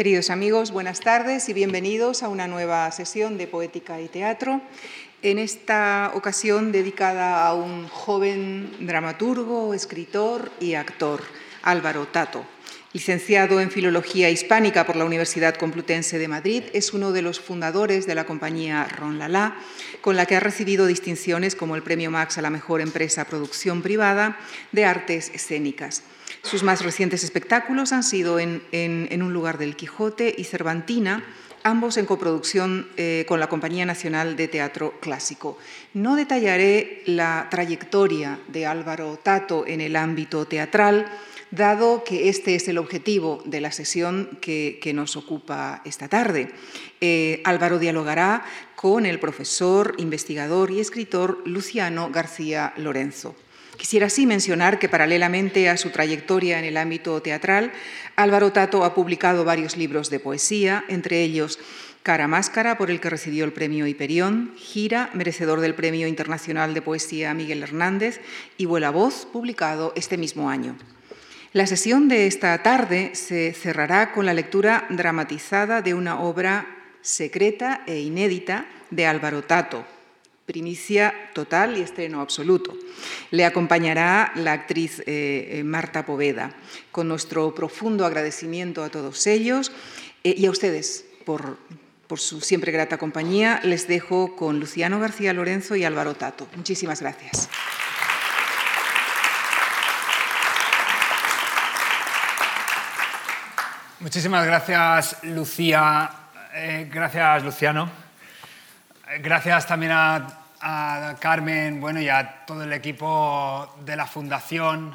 Queridos amigos, buenas tardes y bienvenidos a una nueva sesión de Poética y Teatro. En esta ocasión dedicada a un joven dramaturgo, escritor y actor, Álvaro Tato. Licenciado en Filología Hispánica por la Universidad Complutense de Madrid, es uno de los fundadores de la compañía Ron Lala, con la que ha recibido distinciones como el Premio Max a la Mejor Empresa Producción Privada de Artes Escénicas. Sus más recientes espectáculos han sido en, Un lugar del Quijote y Cervantina, ambos en coproducción eh, con la Compañía Nacional de Teatro Clásico. No detallaré la trayectoria de Álvaro Tato en el ámbito teatral, dado que este es el objetivo de la sesión que, nos ocupa esta tarde. Eh, Álvaro dialogará con el profesor, investigador y escritor Luciano García Lorenzo. Quisiera así mencionar que paralelamente a su trayectoria en el ámbito teatral, Álvaro Tato ha publicado varios libros de poesía, entre ellos Cara Máscara, por el que recibió el premio Hiperión, Gira, merecedor del Premio Internacional de Poesía Miguel Hernández, y Vuela Voz, publicado este mismo año. La sesión de esta tarde se cerrará con la lectura dramatizada de una obra secreta e inédita de Álvaro Tato, primicia total y estreno absoluto. Le acompañará la actriz eh, eh, Marta Poveda. Con nuestro profundo agradecimiento a todos ellos eh, y a ustedes por, por su siempre grata compañía, les dejo con Luciano García Lorenzo y Álvaro Tato. Muchísimas gracias. Muchísimas gracias, Lucía. gracias, Luciano. Gracias también a a Carmen bueno, y a todo el equipo de la Fundación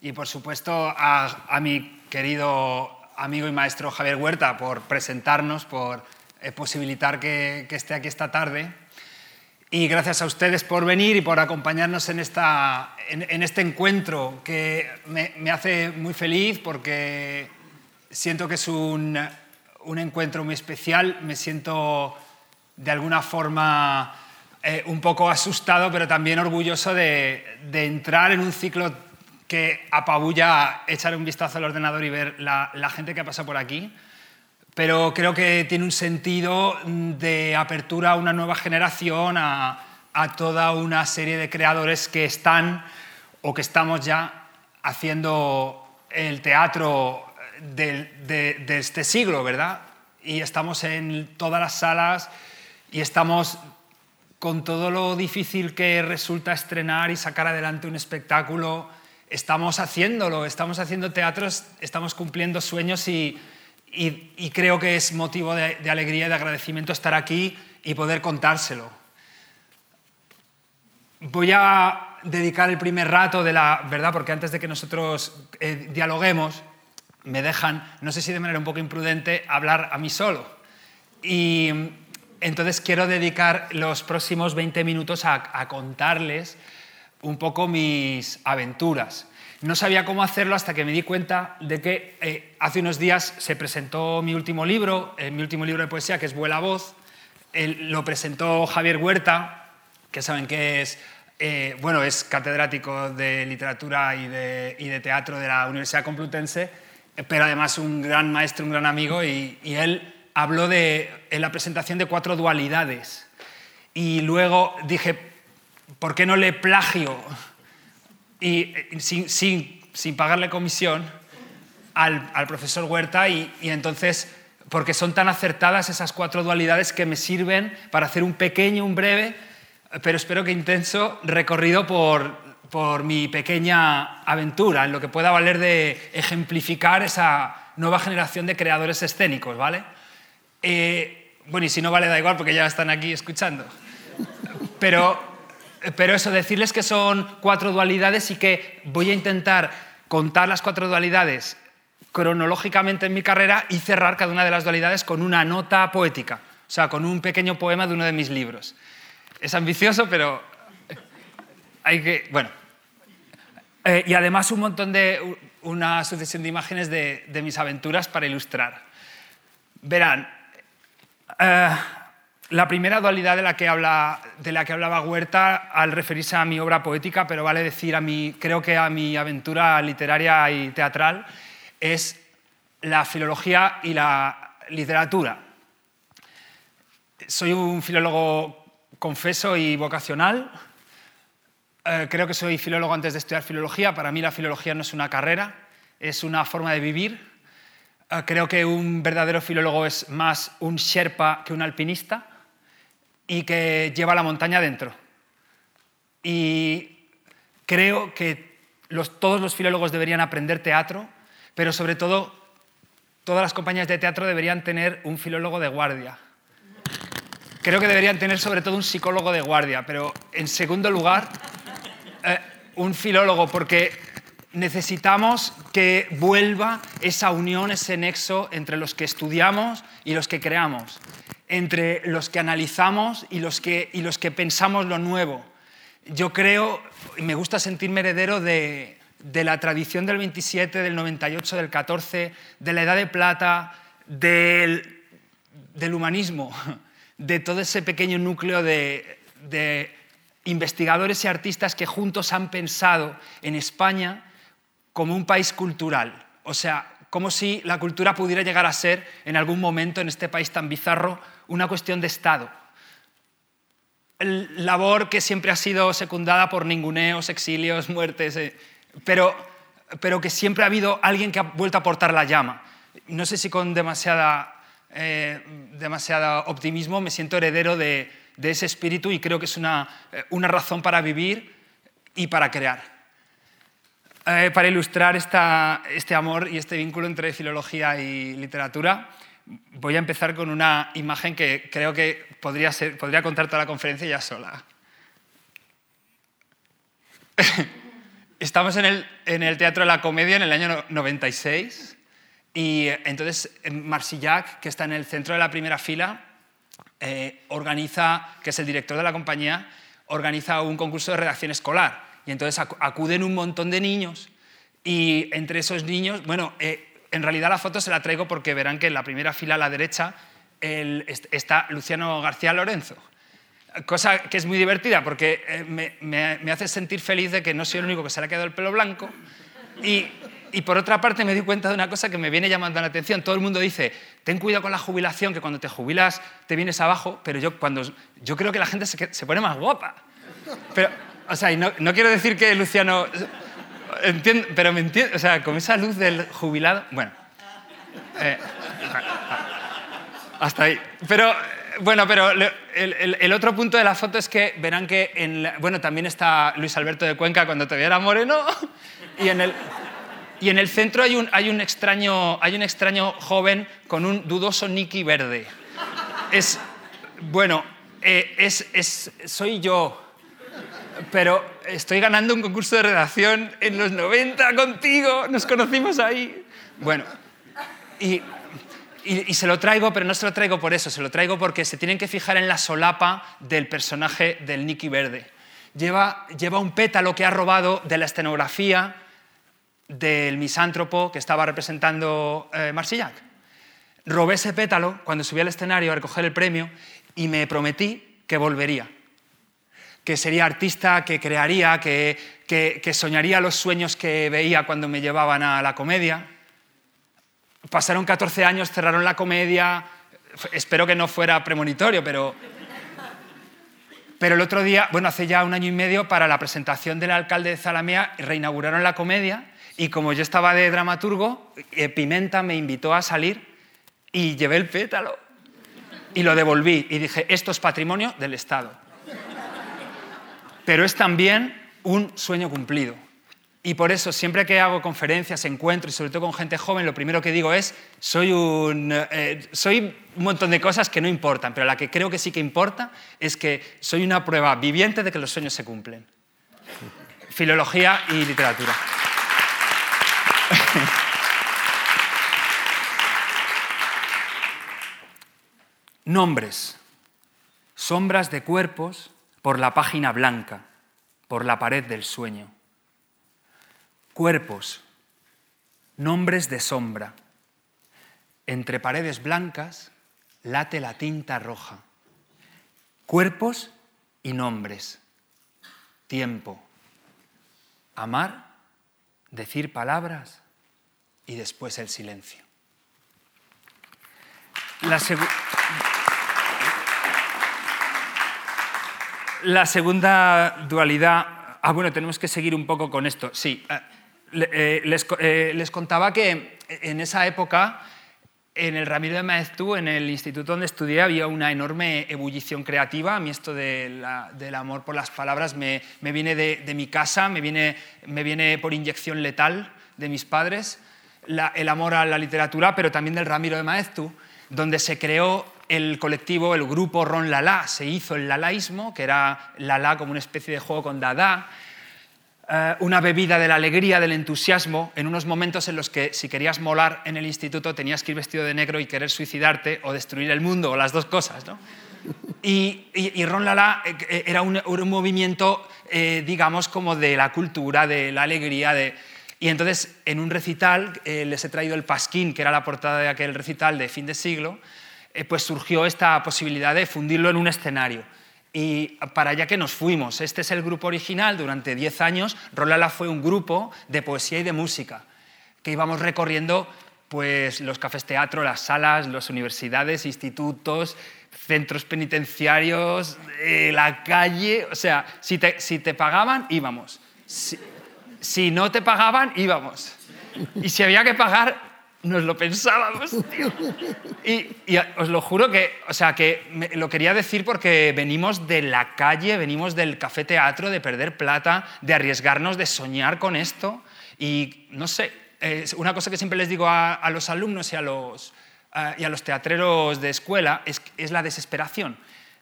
y, por supuesto, a, mi querido amigo y maestro Javier Huerta por presentarnos, por eh, posibilitar que, esté aquí esta tarde. Y gracias a ustedes por venir y por acompañarnos en, esta, en, este encuentro que me, hace muy feliz porque siento que es un, un encuentro muy especial. Me siento de alguna forma eh, un poco asustado, pero también orgulloso de, entrar en un ciclo que apabulla echar un vistazo al ordenador y ver la, gente que ha pasado por aquí. Pero creo que tiene un sentido de apertura a una nueva generación, a, toda una serie de creadores que están o que estamos ya haciendo el teatro de, este siglo, ¿verdad? Y estamos en todas las salas y estamos con todo lo difícil que resulta estrenar y sacar adelante un espectáculo, estamos haciéndolo, estamos haciendo teatros, estamos cumpliendo sueños y, creo que es motivo de, alegría y de agradecimiento estar aquí y poder contárselo. Voy a dedicar el primer rato de la verdad, porque antes de que nosotros eh, dialoguemos, me dejan, no sé si de manera un poco imprudente, hablar a mí solo. Y entonces quiero dedicar los próximos 20 minutos a, contarles un poco mis aventuras. No sabía cómo hacerlo hasta que me di cuenta de que eh, hace unos días se presentó mi último libro, eh, mi último libro de poesía, que es Vuela Voz. lo presentó Javier Huerta, que saben que es, eh, bueno, es catedrático de literatura y de, teatro de la Universidad Complutense, pero además un gran maestro, un gran amigo, y él habló de, en la presentación de cuatro dualidades. Y luego dije, ¿por qué no le plagio? Y, sin, sin, pagarle comisión al, profesor Huerta y, entonces, porque son tan acertadas esas cuatro dualidades que me sirven para hacer un pequeño, un breve, pero espero que intenso recorrido por, por mi pequeña aventura, en lo que pueda valer de ejemplificar esa nueva generación de creadores escénicos, ¿vale? Eh, bueno, y si no vale, da igual porque ya están aquí escuchando. Pero, pero eso, decirles que son cuatro dualidades y que voy a intentar contar las cuatro dualidades cronológicamente en mi carrera y cerrar cada una de las dualidades con una nota poética, o sea, con un pequeño poema de uno de mis libros. Es ambicioso, pero Bueno. Eh, y además un montón de... una sucesión de imágenes de, mis aventuras para ilustrar. Verán, eh, la primera dualidad de la, que de la que hablaba Huerta al referirse a mi obra poética, pero vale decir a mi, creo que a mi aventura literaria y teatral, es la filología y la literatura. Soy un filólogo confeso y vocacional. Eh, creo que soy filólogo antes de estudiar filología. Para mí la filología no es una carrera, es una forma de vivir. Eh, creo que un verdadero filólogo es más un sherpa que un alpinista y que lleva la montaña dentro. Y creo que todos los filólogos deberían aprender teatro, pero sobre todo todas las compañías de teatro deberían tener un filólogo de guardia. Creo que deberían tener sobre todo un psicólogo de guardia, pero en segundo lugar, eh, un filólogo, porque necesitamos que vuelva esa unión, ese nexo entre los que estudiamos y los que creamos, entre los que analizamos y los que, y los que pensamos lo nuevo. Yo creo, y me gusta sentirme heredero de, de la tradición del 27, del 98, del 14, de la Edad de Plata, del, humanismo, de todo ese pequeño núcleo de investigadores y artistas que juntos han pensado en España como un país cultural. O sea, como si la cultura pudiera llegar a ser en algún momento en este país tan bizarro una cuestión de Estado. labor que siempre ha sido secundada por ninguneos, exilios, muertes. Eh, pero, pero que siempre ha habido alguien que ha vuelto a portar la llama. No sé si con demasiada, eh, optimismo me siento heredero de, ese espíritu y creo que es una, eh, razón para vivir y para crear. Eh, para ilustrar este amor y este vínculo entre filología y literatura, voy a empezar con una imagen que creo que podría, ser, podría contar toda la conferencia ya sola. Estamos en el, Teatro de la Comedia en el año 96 y eh, entonces Marsillac, que está en el centro de la primera fila, eh, organiza, que es el director de la compañía, organiza un concurso de redacción escolar. Y entonces acuden un montón de niños y entre esos niños, bueno, en realidad la foto se la traigo porque verán que en la primera fila a la derecha está Luciano García Lorenzo cosa que es muy divertida porque eh, me, hace sentir feliz de que no soy el único que se le ha quedado el pelo blanco. Y, y, por otra parte me di cuenta de una cosa que me viene llamando la atención. Todo el mundo dice, ten cuidado con la jubilación, que cuando te jubilas te vienes abajo, pero yo, cuando, yo creo que la gente se, se pone más guapa. Pero, o sea, no, no quiero decir que Luciano... Entiendo, pero me entiendo, o sea, con esa luz del jubilado... Bueno. Eh, hasta ahí. Pero bueno, pero el, otro punto de la foto es que verán que en bueno, también está Luis Alberto de Cuenca cuando todavía era moreno y en el, y en el centro hay un, hay, un extraño, hay un extraño joven con un dudoso Nicky verde. Es, bueno, eh, es, es, soy yo, pero estoy ganando un concurso de redacción en los 90 contigo, nos conocimos ahí. Bueno, y y, se lo traigo, pero no se lo traigo por eso, se lo traigo porque se tienen que fijar en la solapa del personaje del Nicky Verde. Lleva, lleva un pétalo que ha robado de la escenografía del misántropo que estaba representando eh, Marsillac. Robé ese pétalo cuando subí al escenario a recoger el premio y me prometí que volvería, que sería artista, que crearía, que, que soñaría los sueños que veía cuando me llevaban a la comedia. Pasaron 14 años, cerraron la comedia, espero que no fuera premonitorio, pero... Pero el otro día, bueno, hace ya un año y medio, para la presentación del alcalde de Zalamea, reinauguraron la comedia y como yo estaba de dramaturgo, eh, Pimenta me invitó a salir y llevé el pétalo y lo devolví y dije, esto es patrimonio del Estado. Pero es también un sueño cumplido. Y por eso, siempre que hago conferencias, encuentros, y sobre todo con gente joven, lo primero que digo es, soy un, eh, soy un montón de cosas que no importan, pero la que creo que sí que importa es que soy una prueba viviente de que los sueños se cumplen. Filología y literatura. Nombres. Sombras de cuerpos por la página blanca, por la pared del sueño cuerpos, nombres de sombra. Entre paredes blancas late la tinta roja. Cuerpos y nombres. Tiempo. Amar, decir palabras y después el silencio. La, segunda dualidad... Ah, bueno, tenemos que seguir un poco con esto. Sí, ah, eh, les, eh, les contaba que en esa época en el Ramiro de Maeztu, en el instituto donde estudié, había una enorme ebullición creativa. A mí esto de del amor por las palabras me, me viene de, de, mi casa, me viene, me viene por inyección letal de mis padres, el amor a la literatura, pero también del Ramiro de Maeztu, donde se creó el colectivo, el grupo Ron Lala, se hizo el lalaísmo, que era Lala como una especie de juego con Dada, eh, una bebida de la alegría, del entusiasmo, en unos momentos en los que si querías molar en el instituto tenías que ir vestido de negro y querer suicidarte o destruir el mundo, o las dos cosas. ¿no? Y, Ron Lala eh, eh, era un, movimiento, digamos, como de la cultura, de la alegría, de... Y entonces, en un recital, les he traído el Pasquín, que era la portada de aquel recital de fin de siglo, pues surgió esta posibilidad de fundirlo en un escenario. Y para allá que nos fuimos. Este es el grupo original. Durante 10 años, Rolala fue un grupo de poesía y de música, que íbamos recorriendo pues, los cafés teatro, las salas, las universidades, institutos, centros penitenciarios, eh, la calle. O sea, si te, si te pagaban, íbamos. Si, si no te pagaban, íbamos. Y si había que pagar, nos lo pensábamos. Y, os lo juro que, o sea, que lo quería decir porque venimos de la calle, venimos del café teatro, de perder plata, de arriesgarnos, de soñar con esto. Y no sé, una cosa que siempre les digo a, los alumnos y a los, y a los teatreros de escuela es, es la desesperación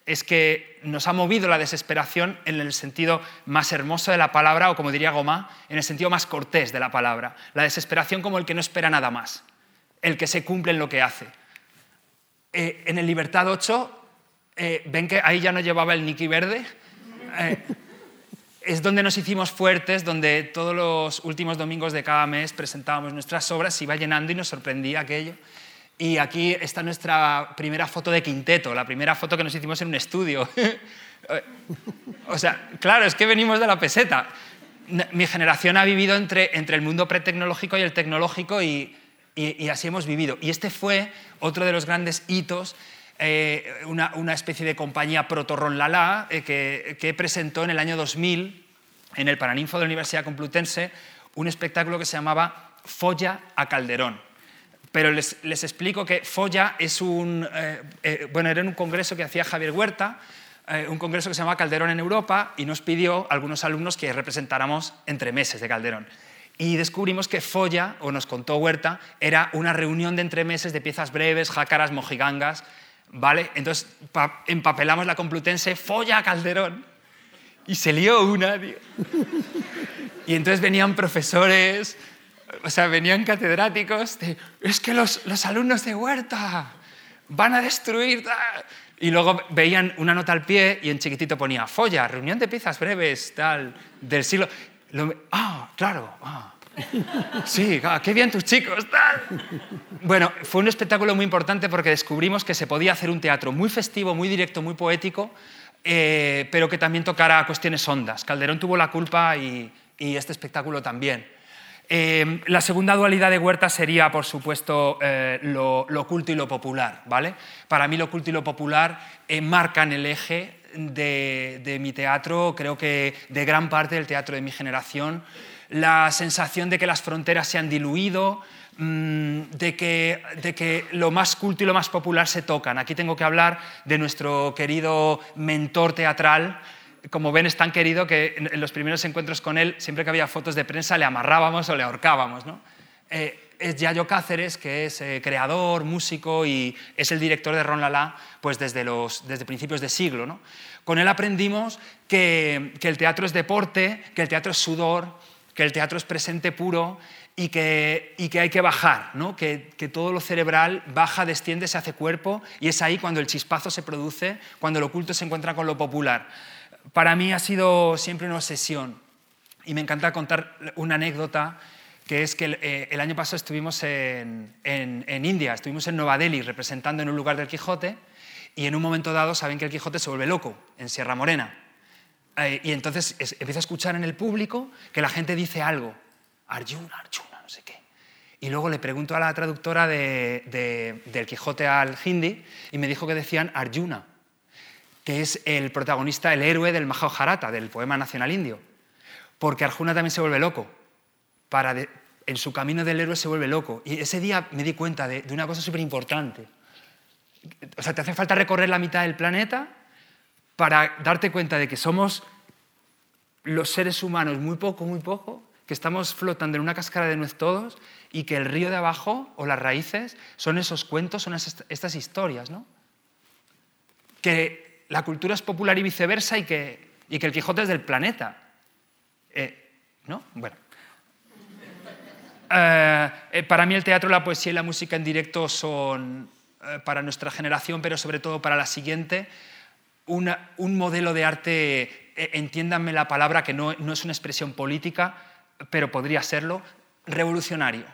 es que nos ha movido la desesperación en el sentido más hermoso de la palabra, o como diría Goma, en el sentido más cortés de la palabra. La desesperación como el que no espera nada más, el que se cumple en lo que hace. Eh, en el Libertad 8, eh, ven que ahí ya no llevaba el Niki verde. Eh, es donde nos hicimos fuertes, donde todos los últimos domingos de cada mes presentábamos nuestras obras, se iba llenando y nos sorprendía aquello. Y aquí está nuestra primera foto de quinteto, la primera foto que nos hicimos en un estudio. o sea, claro, es que venimos de la peseta. Mi generación ha vivido entre, entre el mundo pretecnológico y el tecnológico y, y, así hemos vivido. Y este fue otro de los grandes hitos, eh, una, una, especie de compañía proto-ron Lala eh, que, que presentó en el año 2000 en el Paraninfo de la Universidad Complutense un espectáculo que se llamaba Folla a Calderón pero les, explico que Folla es un, eh, eh, bueno, era un congreso que hacía Javier Huerta, eh, un congreso que se llama Calderón en Europa, y nos pidió a algunos alumnos que representáramos entre meses de Calderón. Y descubrimos que Folla, o nos contó Huerta, era una reunión de entremeses de piezas breves, jácaras, mojigangas, ¿vale? Entonces empapelamos la Complutense, Folla Calderón, y se lió una, tío. Y entonces venían profesores, o sea, venían catedráticos de, es que los, alumnos de Huerta van a destruir... Y luego veían una nota al pie y en chiquitito ponía, folla, reunión de piezas breves, tal, del siglo... ah, claro, ah. Sí, ah, qué bien tus chicos, tal. Bueno, fue un espectáculo muy importante porque descubrimos que se podía hacer un teatro muy festivo, muy directo, muy poético, eh, pero que también tocara cuestiones hondas. Calderón tuvo la culpa y este espectáculo también. Em, la segunda dualidad de Huerta sería, por supuesto, eh, lo, oculto y lo popular. ¿vale? Para mí lo oculto y lo popular eh, marcan el eje de, mi teatro, creo que de gran parte del teatro de mi generación. La sensación de que las fronteras se han diluido, mm, de, que, de que lo más culto y lo más popular se tocan. Aquí tengo que hablar de nuestro querido mentor teatral, como ven, es tan querido que en, los primeros encuentros con él, siempre que había fotos de prensa, le amarrábamos o le ahorcábamos. ¿no? Eh, es Yayo Cáceres, que es eh, creador, músico y es el director de Ron Lala pues desde, los, desde principios de siglo. ¿no? Con él aprendimos que, que, el teatro es deporte, que el teatro es sudor, que el teatro es presente puro y que, y que hay que bajar, ¿no? que, que todo lo cerebral baja, desciende, se hace cuerpo y es ahí cuando el chispazo se produce, cuando lo oculto se encuentra con lo popular para mí ha sido siempre una obsesión y me encanta contar una anécdota que es que el, eh, año pasado estuvimos en, India, estuvimos en Nueva Delhi representando en un lugar del Quijote y en un momento dado saben que el Quijote se vuelve loco en Sierra Morena. Eh, y entonces empieza a escuchar en el público que la gente dice algo, Arjuna, Arjuna, no sé qué. Y luego le pregunto a la traductora de, del Quijote al hindi y me dijo que decían Arjuna, que es el protagonista, el héroe del Mahabharata, del poema nacional indio. Porque Arjuna también se vuelve loco. Para en su camino del héroe se vuelve loco. Y ese día me di cuenta de, una cosa súper importante. O sea, te hace falta recorrer la mitad del planeta para darte cuenta de que somos los seres humanos muy poco, muy poco, que estamos flotando en una cáscara de nuez todos y que el río de abajo o las raíces son esos cuentos, son estas historias, ¿no? Que la cultura es popular y viceversa y que, y que el Quijote es del planeta. Eh, ¿No? Bueno. Eh, eh, para mí el teatro, la poesía y la música en directo son, para nuestra generación, pero sobre todo para la siguiente, un modelo de arte, entiéndanme la palabra, que no, no es una expresión política, pero podría serlo, revolucionario.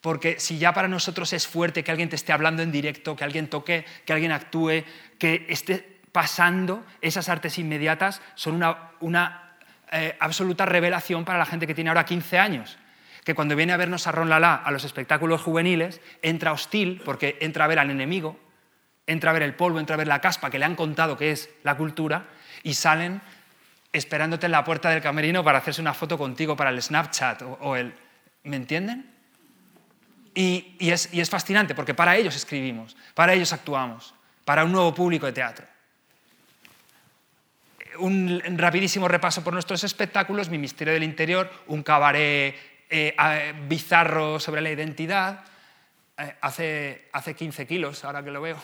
Porque si ya para nosotros es fuerte que alguien te esté hablando en directo, que alguien toque, que alguien actúe, que esté pasando, esas artes inmediatas son una, eh, absoluta revelación para la gente que tiene ahora 15 años. Que cuando viene a vernos a Ron Lala a los espectáculos juveniles, entra hostil porque entra a ver al enemigo, entra a ver el polvo, entra a ver la caspa que le han contado que es la cultura y salen esperándote en la puerta del camerino para hacerse una foto contigo para el Snapchat o, el... ¿Me entienden? Y es fascinante porque para ellos escribimos, para ellos actuamos, para un nuevo público de teatro un rapidísimo repaso por nuestros espectáculos, Mi Misterio del Interior, un cabaret eh, bizarro sobre la identidad, eh, hace, hace 15 kilos, ahora que lo veo.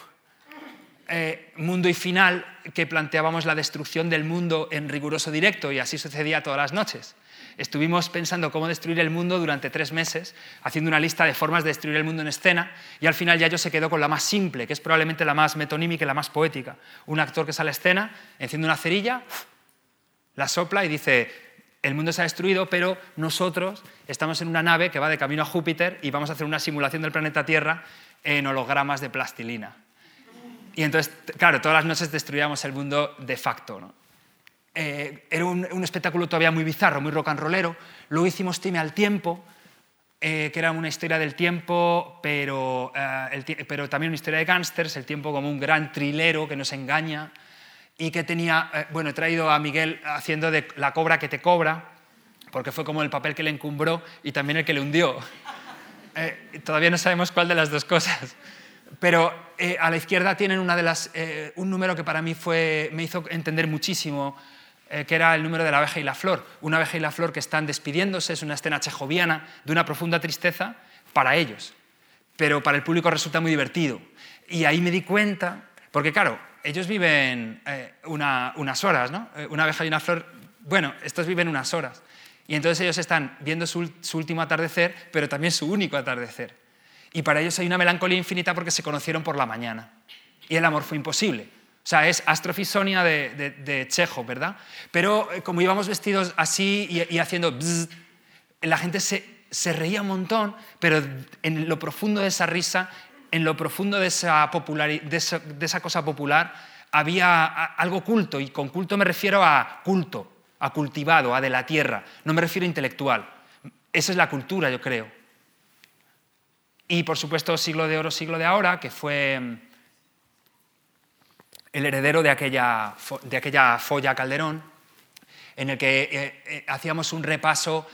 Eh, mundo y final, que planteábamos la destrucción del mundo en riguroso directo y así sucedía todas las noches. Estuvimos pensando cómo destruir el mundo durante tres meses, haciendo una lista de formas de destruir el mundo en escena y al final ya yo se quedó con la más simple, que es probablemente la más metonímica y la más poética. Un actor que sale a escena, enciende una cerilla, la sopla y dice, el mundo se ha destruido, pero nosotros estamos en una nave que va de camino a Júpiter y vamos a hacer una simulación del planeta Tierra en hologramas de plastilina. Y entonces, claro, todas las noches destruíamos el mundo de facto. Eh, era un, espectáculo todavía muy bizarro, muy rock and rollero. Luego hicimos Time al Tiempo, eh, que era una historia del tiempo, pero, eh, pero también una historia de gángsters, el tiempo como un gran trilero que nos engaña y que tenía, bueno, he traído a Miguel haciendo de la cobra que te cobra, porque fue como el papel que le encumbró y también el que le hundió. todavía no sabemos cuál de las dos cosas. Pero eh, a la izquierda tienen una de las, eh, un número que para mí fue, me hizo entender muchísimo, eh, que era el número de la abeja y la flor. Una abeja y la flor que están despidiéndose, es una escena chejoviana de una profunda tristeza para ellos, pero para el público resulta muy divertido. Y ahí me di cuenta, porque claro, ellos viven unas horas, ¿no? Una abeja y una flor, bueno, estos viven unas horas. Y entonces ellos están viendo su último atardecer, pero también su único atardecer y para ellos hay una melancolía infinita porque se conocieron por la mañana. Y el amor fue imposible. O sea, es astrofisonia de, de, Chejo, ¿verdad? Pero eh, como íbamos vestidos así y, haciendo la gente se, se, reía un montón, pero en lo profundo de esa risa, en lo profundo de esa, de esa cosa popular, había algo culto. Y con culto me refiero a culto, a cultivado, a de la tierra. No me refiero a intelectual. Esa es la cultura, yo creo. Y por supuesto Siglo de Oro, Siglo de Ahora, que fue mm, el heredero de aquella, de aquella folla Calderón, en el que eh, eh, hacíamos un repaso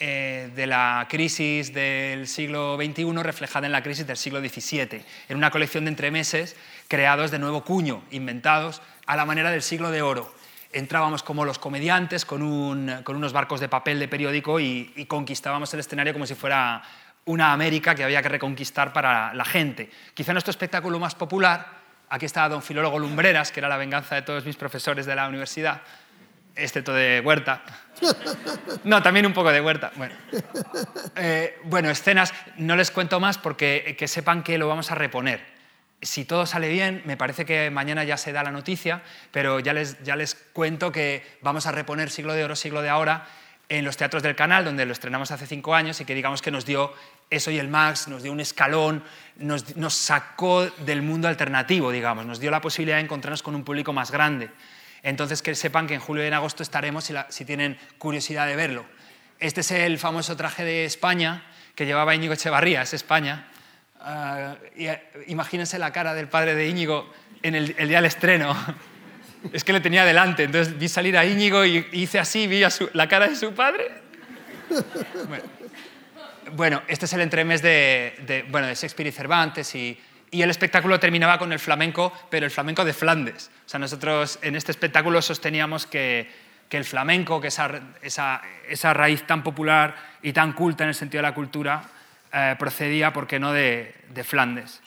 eh, de la crisis del siglo XXI reflejada en la crisis del siglo XVII, en una colección de entremeses creados de nuevo cuño, inventados a la manera del siglo de oro. Entrábamos como los comediantes con, unos barcos de papel de periódico y conquistábamos el escenario como si fuera una América que había que reconquistar para la gente. Quizá nuestro espectáculo más popular, aquí estaba don Filólogo Lumbreras, que era la venganza de todos mis profesores de la universidad, excepto de Huerta. No, también un poco de Huerta. Bueno, eh, bueno escenas, no les cuento más porque que sepan que lo vamos a reponer. Si todo sale bien, me parece que mañana ya se da la noticia, pero ya les, ya les cuento que vamos a reponer Siglo de Oro, Siglo de Ahora en los teatros del canal, donde lo estrenamos hace cinco años y que digamos que nos dio eso y el Max, nos dio un escalón, nos, sacó del mundo alternativo, digamos, nos dio la posibilidad de encontrarnos con un público más grande. Entonces que sepan que en julio y en agosto estaremos si, tienen curiosidad de verlo. Este es el famoso traje de España, que llevaba Íñigo Echevarría, es España. Ah, imagínense la cara del padre de Íñigo en el, día del estreno. Es que le tenía delante, entonces vi salir a Íñigo y hice así, vi la cara de su padre. Este es el entremés de, bueno, de Shakespeare y Cervantes y, y el espectáculo terminaba con el flamenco, pero el flamenco de Flandes. O sea, nosotros en este espectáculo sosteníamos que, el flamenco, que esa, esa, esa, raíz tan popular y tan culta en el sentido de la cultura, eh, procedía, ¿por qué no?, de, Flandes.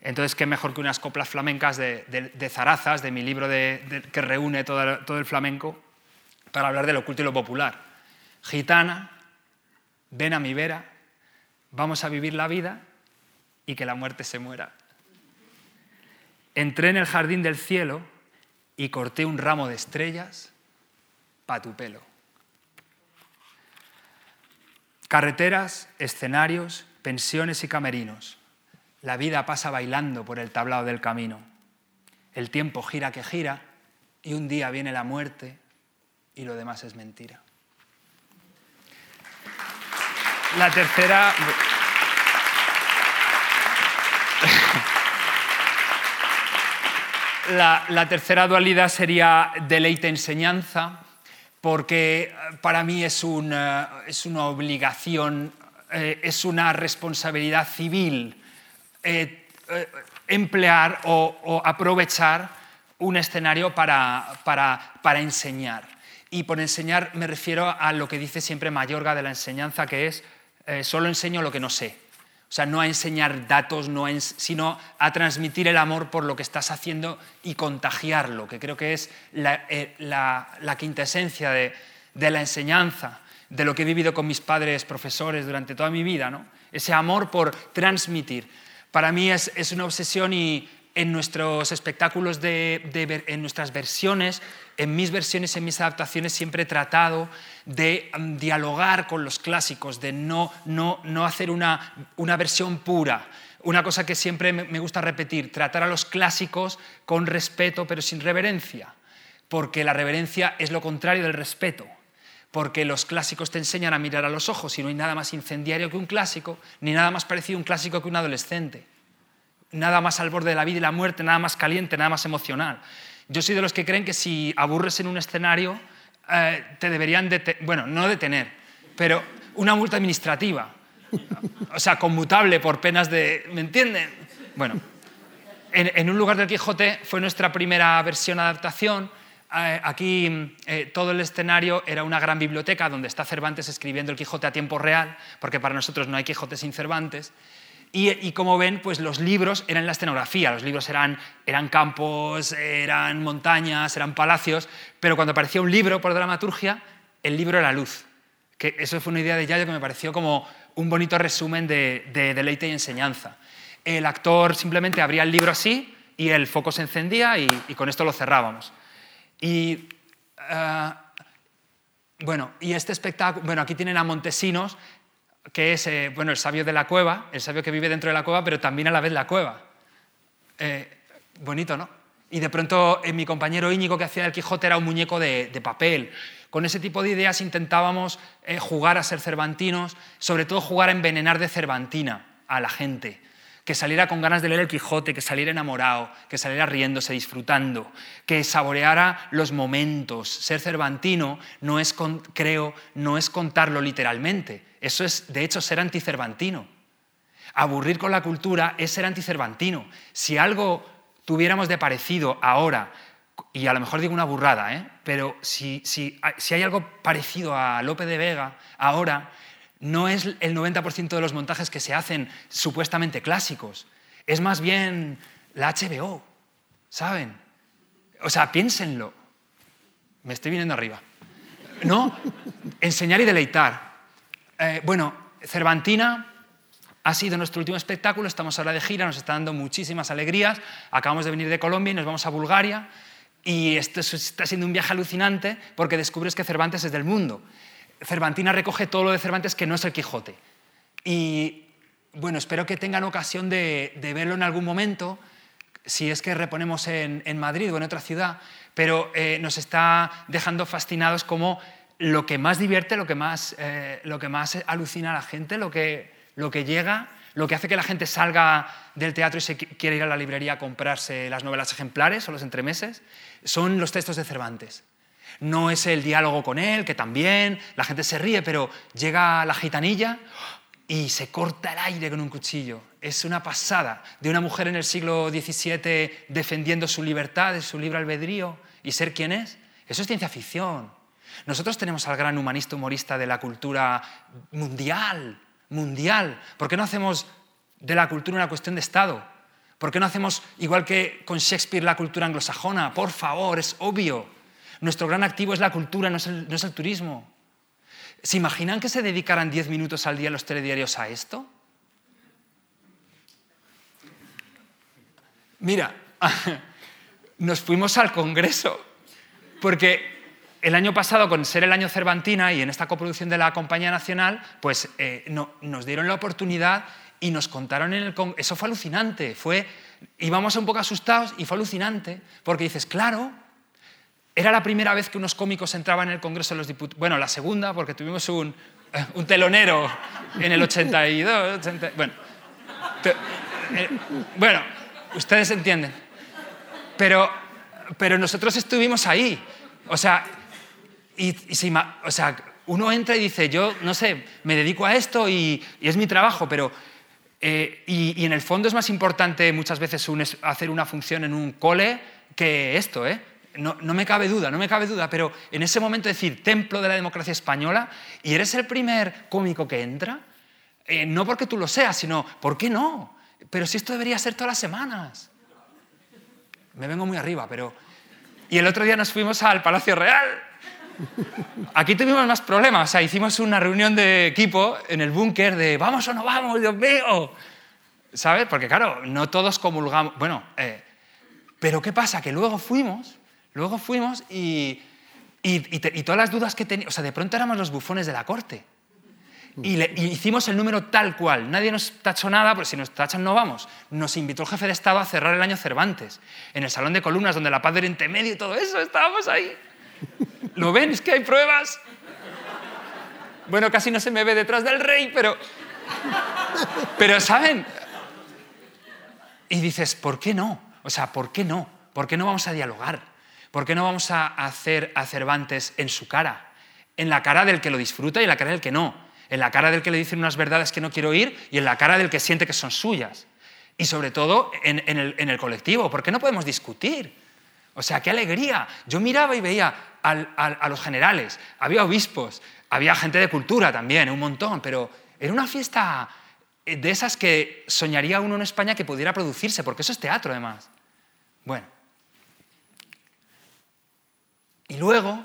Entonces, qué mejor que unas coplas flamencas de, de, Zarazas, de mi libro que reúne todo, todo el flamenco, para hablar del oculto y lo popular. Gitana, ven a mi vera, vamos a vivir la vida y que la muerte se muera. Entré en el jardín del cielo y corté un ramo de estrellas para tu pelo. Carreteras, escenarios, pensiones y camerinos. La vida pasa bailando por el tablado del camino. El tiempo gira que gira y un día viene la muerte y lo demás es mentira. La tercera... La, tercera dualidad sería deleite-enseñanza, porque eh, para mí es una, es una obligación, eh, es una responsabilidad civil eh, emplear o, aprovechar un escenario para, para, para, enseñar. Y por enseñar me refiero a lo que dice siempre Mayorga de la enseñanza, que es solo enseño lo que no sé. O sea, no a enseñar datos, no sino a transmitir el amor por lo que estás haciendo y contagiarlo, que creo que es la, eh, quinta esencia de, la enseñanza, de lo que he vivido con mis padres profesores durante toda mi vida. ¿no? Ese amor por transmitir. Para mí es, es una obsesión y en nuestros espectáculos, de, en nuestras versiones, en mis versiones, en mis adaptaciones, siempre he tratado de mm, dialogar con los clásicos, de no, no, no hacer una, una versión pura. Una cosa que siempre me gusta repetir, tratar a los clásicos con respeto pero sin reverencia, porque la reverencia es lo contrario del respeto. Porque los clásicos te enseñan a mirar a los ojos y no hay nada más incendiario que un clásico, ni nada más parecido a un clásico que un adolescente nada más al borde de la vida y la muerte, nada más caliente, nada más emocional. Yo soy de los que creen que si aburres en un escenario, eh, te deberían, bueno, no detener, pero una multa administrativa, o sea, conmutable por penas de, ¿me entienden? Bueno, en, un lugar del Quijote fue nuestra primera versión adaptación. Eh, aquí eh, todo el escenario era una gran biblioteca donde está Cervantes escribiendo el Quijote a tiempo real, porque para nosotros no hay Quijote sin Cervantes. Y, como ven, pues los libros eran la escenografía, los libros eran, eran campos, eran montañas, eran palacios, pero cuando aparecía un libro por dramaturgia, el libro era luz. Que eso fue una idea de Yayo que me pareció como un bonito resumen de, deleite y enseñanza. El actor simplemente abría el libro así y el foco se encendía y, con esto lo cerrábamos. Y eh, bueno, y este espectáculo, bueno, aquí tienen a Montesinos, que es eh, bueno, el sabio de la cueva, el sabio que vive dentro de la cueva, pero también a la vez la cueva. Eh, bonito, ¿no? Y de pronto eh, mi compañero Íñigo que hacía el Quijote era un muñeco de, papel. Con ese tipo de ideas intentábamos jugar a ser cervantinos, sobre todo jugar a envenenar de cervantina a la gente que saliera con ganas de leer el Quijote, que saliera enamorado, que saliera riéndose, disfrutando, que saboreara los momentos. Ser cervantino no es, creo, no es contarlo literalmente. Eso es, de hecho, ser anticervantino. Aburrir con la cultura es ser anticervantino. Si algo tuviéramos de parecido ahora, y a lo mejor digo una burrada, ¿eh? pero si, si, si hay algo parecido a Lope de Vega ahora, no es el 90% de los montajes que se hacen supuestamente clásicos, es más bien la HBO, ¿saben? O sea, piénsenlo. Me estoy viniendo arriba. ¿No? Enseñar y deleitar. Eh, bueno, Cervantina ha sido nuestro último espectáculo, estamos ahora de gira, nos está dando muchísimas alegrías. Acabamos de venir de Colombia y nos vamos a Bulgaria. Y esto está siendo un viaje alucinante porque descubres que Cervantes es del mundo. Cervantina recoge todo lo de Cervantes que no es el Quijote. Y bueno, espero que tengan ocasión de, verlo en algún momento, si es que reponemos en, Madrid o en otra ciudad, pero eh, nos está dejando fascinados como lo que más divierte, lo que más, eh, lo que más alucina a la gente, lo que, lo que llega, lo que hace que la gente salga del teatro y se quiera ir a la librería a comprarse las novelas ejemplares o los entremeses, son los textos de Cervantes. No es el diálogo con él, que también, la gente se ríe, pero llega la gitanilla y se corta el aire con un cuchillo. Es una pasada de una mujer en el siglo XVII defendiendo su libertad, su libre albedrío y ser quien es. Eso es ciencia ficción. Nosotros tenemos al gran humanista humorista de la cultura mundial, mundial. ¿Por qué no hacemos de la cultura una cuestión de Estado? ¿Por qué no hacemos igual que con Shakespeare la cultura anglosajona? Por favor, es obvio. Nuestro gran activo es la cultura, no es el, turismo. ¿Se imaginan que se dedicaran 10 minutos al día los telediarios a esto? Mira, nos fuimos al Congreso, porque el año pasado, con ser el año Cervantina y en esta coproducción de la Compañía Nacional, pues eh, nos dieron la oportunidad y nos contaron en el. Eso fue alucinante, fue, íbamos un poco asustados y fue alucinante, porque dices, claro, era la primera vez que unos cómicos entraban en el Congreso de los Diputados, bueno, la segunda, porque tuvimos un, un telonero en el 82, bueno, eh, bueno, ustedes entienden, pero, pero nosotros estuvimos ahí, o sea, y, o sea, uno entra y dice, yo, no sé, me dedico a esto y, es mi trabajo, pero... Eh, y, en el fondo es más importante muchas veces hacer una función en un cole que esto, ¿eh? No, me cabe duda, no me cabe duda, pero en ese momento decir templo de la democracia española y eres el primer cómico que entra, eh, no porque tú lo seas, sino, ¿por qué no? Pero si esto debería ser todas las semanas. Me vengo muy arriba, pero... Y el otro día nos fuimos al Palacio Real Aquí tuvimos más problemas. O sea, hicimos una reunión de equipo en el búnker de vamos o no vamos, Dios mío. ¿Sabes? Porque claro, no todos comulgamos. Bueno, eh, pero ¿qué pasa? Que luego fuimos, luego fuimos y, y, todas las dudas que teníamos. O sea, de pronto éramos los bufones de la corte. Y, y, hicimos el número tal cual. Nadie nos tachó nada, porque si nos tachan no vamos. Nos invitó el jefe de Estado a cerrar el año Cervantes, en el Salón de Columnas, donde la paz del Oriente Medio y todo eso, estábamos ahí. ¿Lo ven? Es que hay pruebas. Bueno, casi no se me ve detrás del rey, pero... Pero, ¿saben? Y dices, ¿por qué no? O sea, ¿por qué no? ¿Por qué no vamos a dialogar? ¿Por qué no vamos a hacer a Cervantes en su cara? En la cara del que lo disfruta y en la cara del que no. En la cara del que le dicen unas verdades que no quiero oír y en la cara del que siente que son suyas. Y sobre todo en, el, en el colectivo. ¿Por qué no podemos discutir? O sea, qué alegría. Yo miraba y veía a los generales, había obispos, había gente de cultura también, un montón, pero era una fiesta de esas que soñaría uno en España que pudiera producirse, porque eso es teatro además. Bueno. Y luego,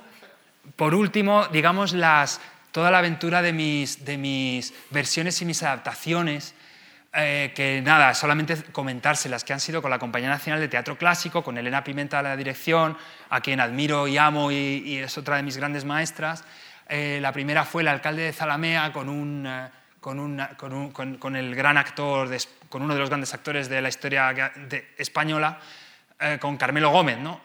por último, digamos, las, toda la aventura de mis, de mis versiones y mis adaptaciones eh, que nada, solamente comentárselas, que han sido con la Compañía Nacional de Teatro Clásico, con Elena Pimenta a la dirección, a quien admiro y amo y, es otra de mis grandes maestras. Eh, la primera fue El alcalde de Zalamea con, un, eh, con, con, el gran actor, con uno de los grandes actores de la historia española, con Carmelo Gómez, ¿no?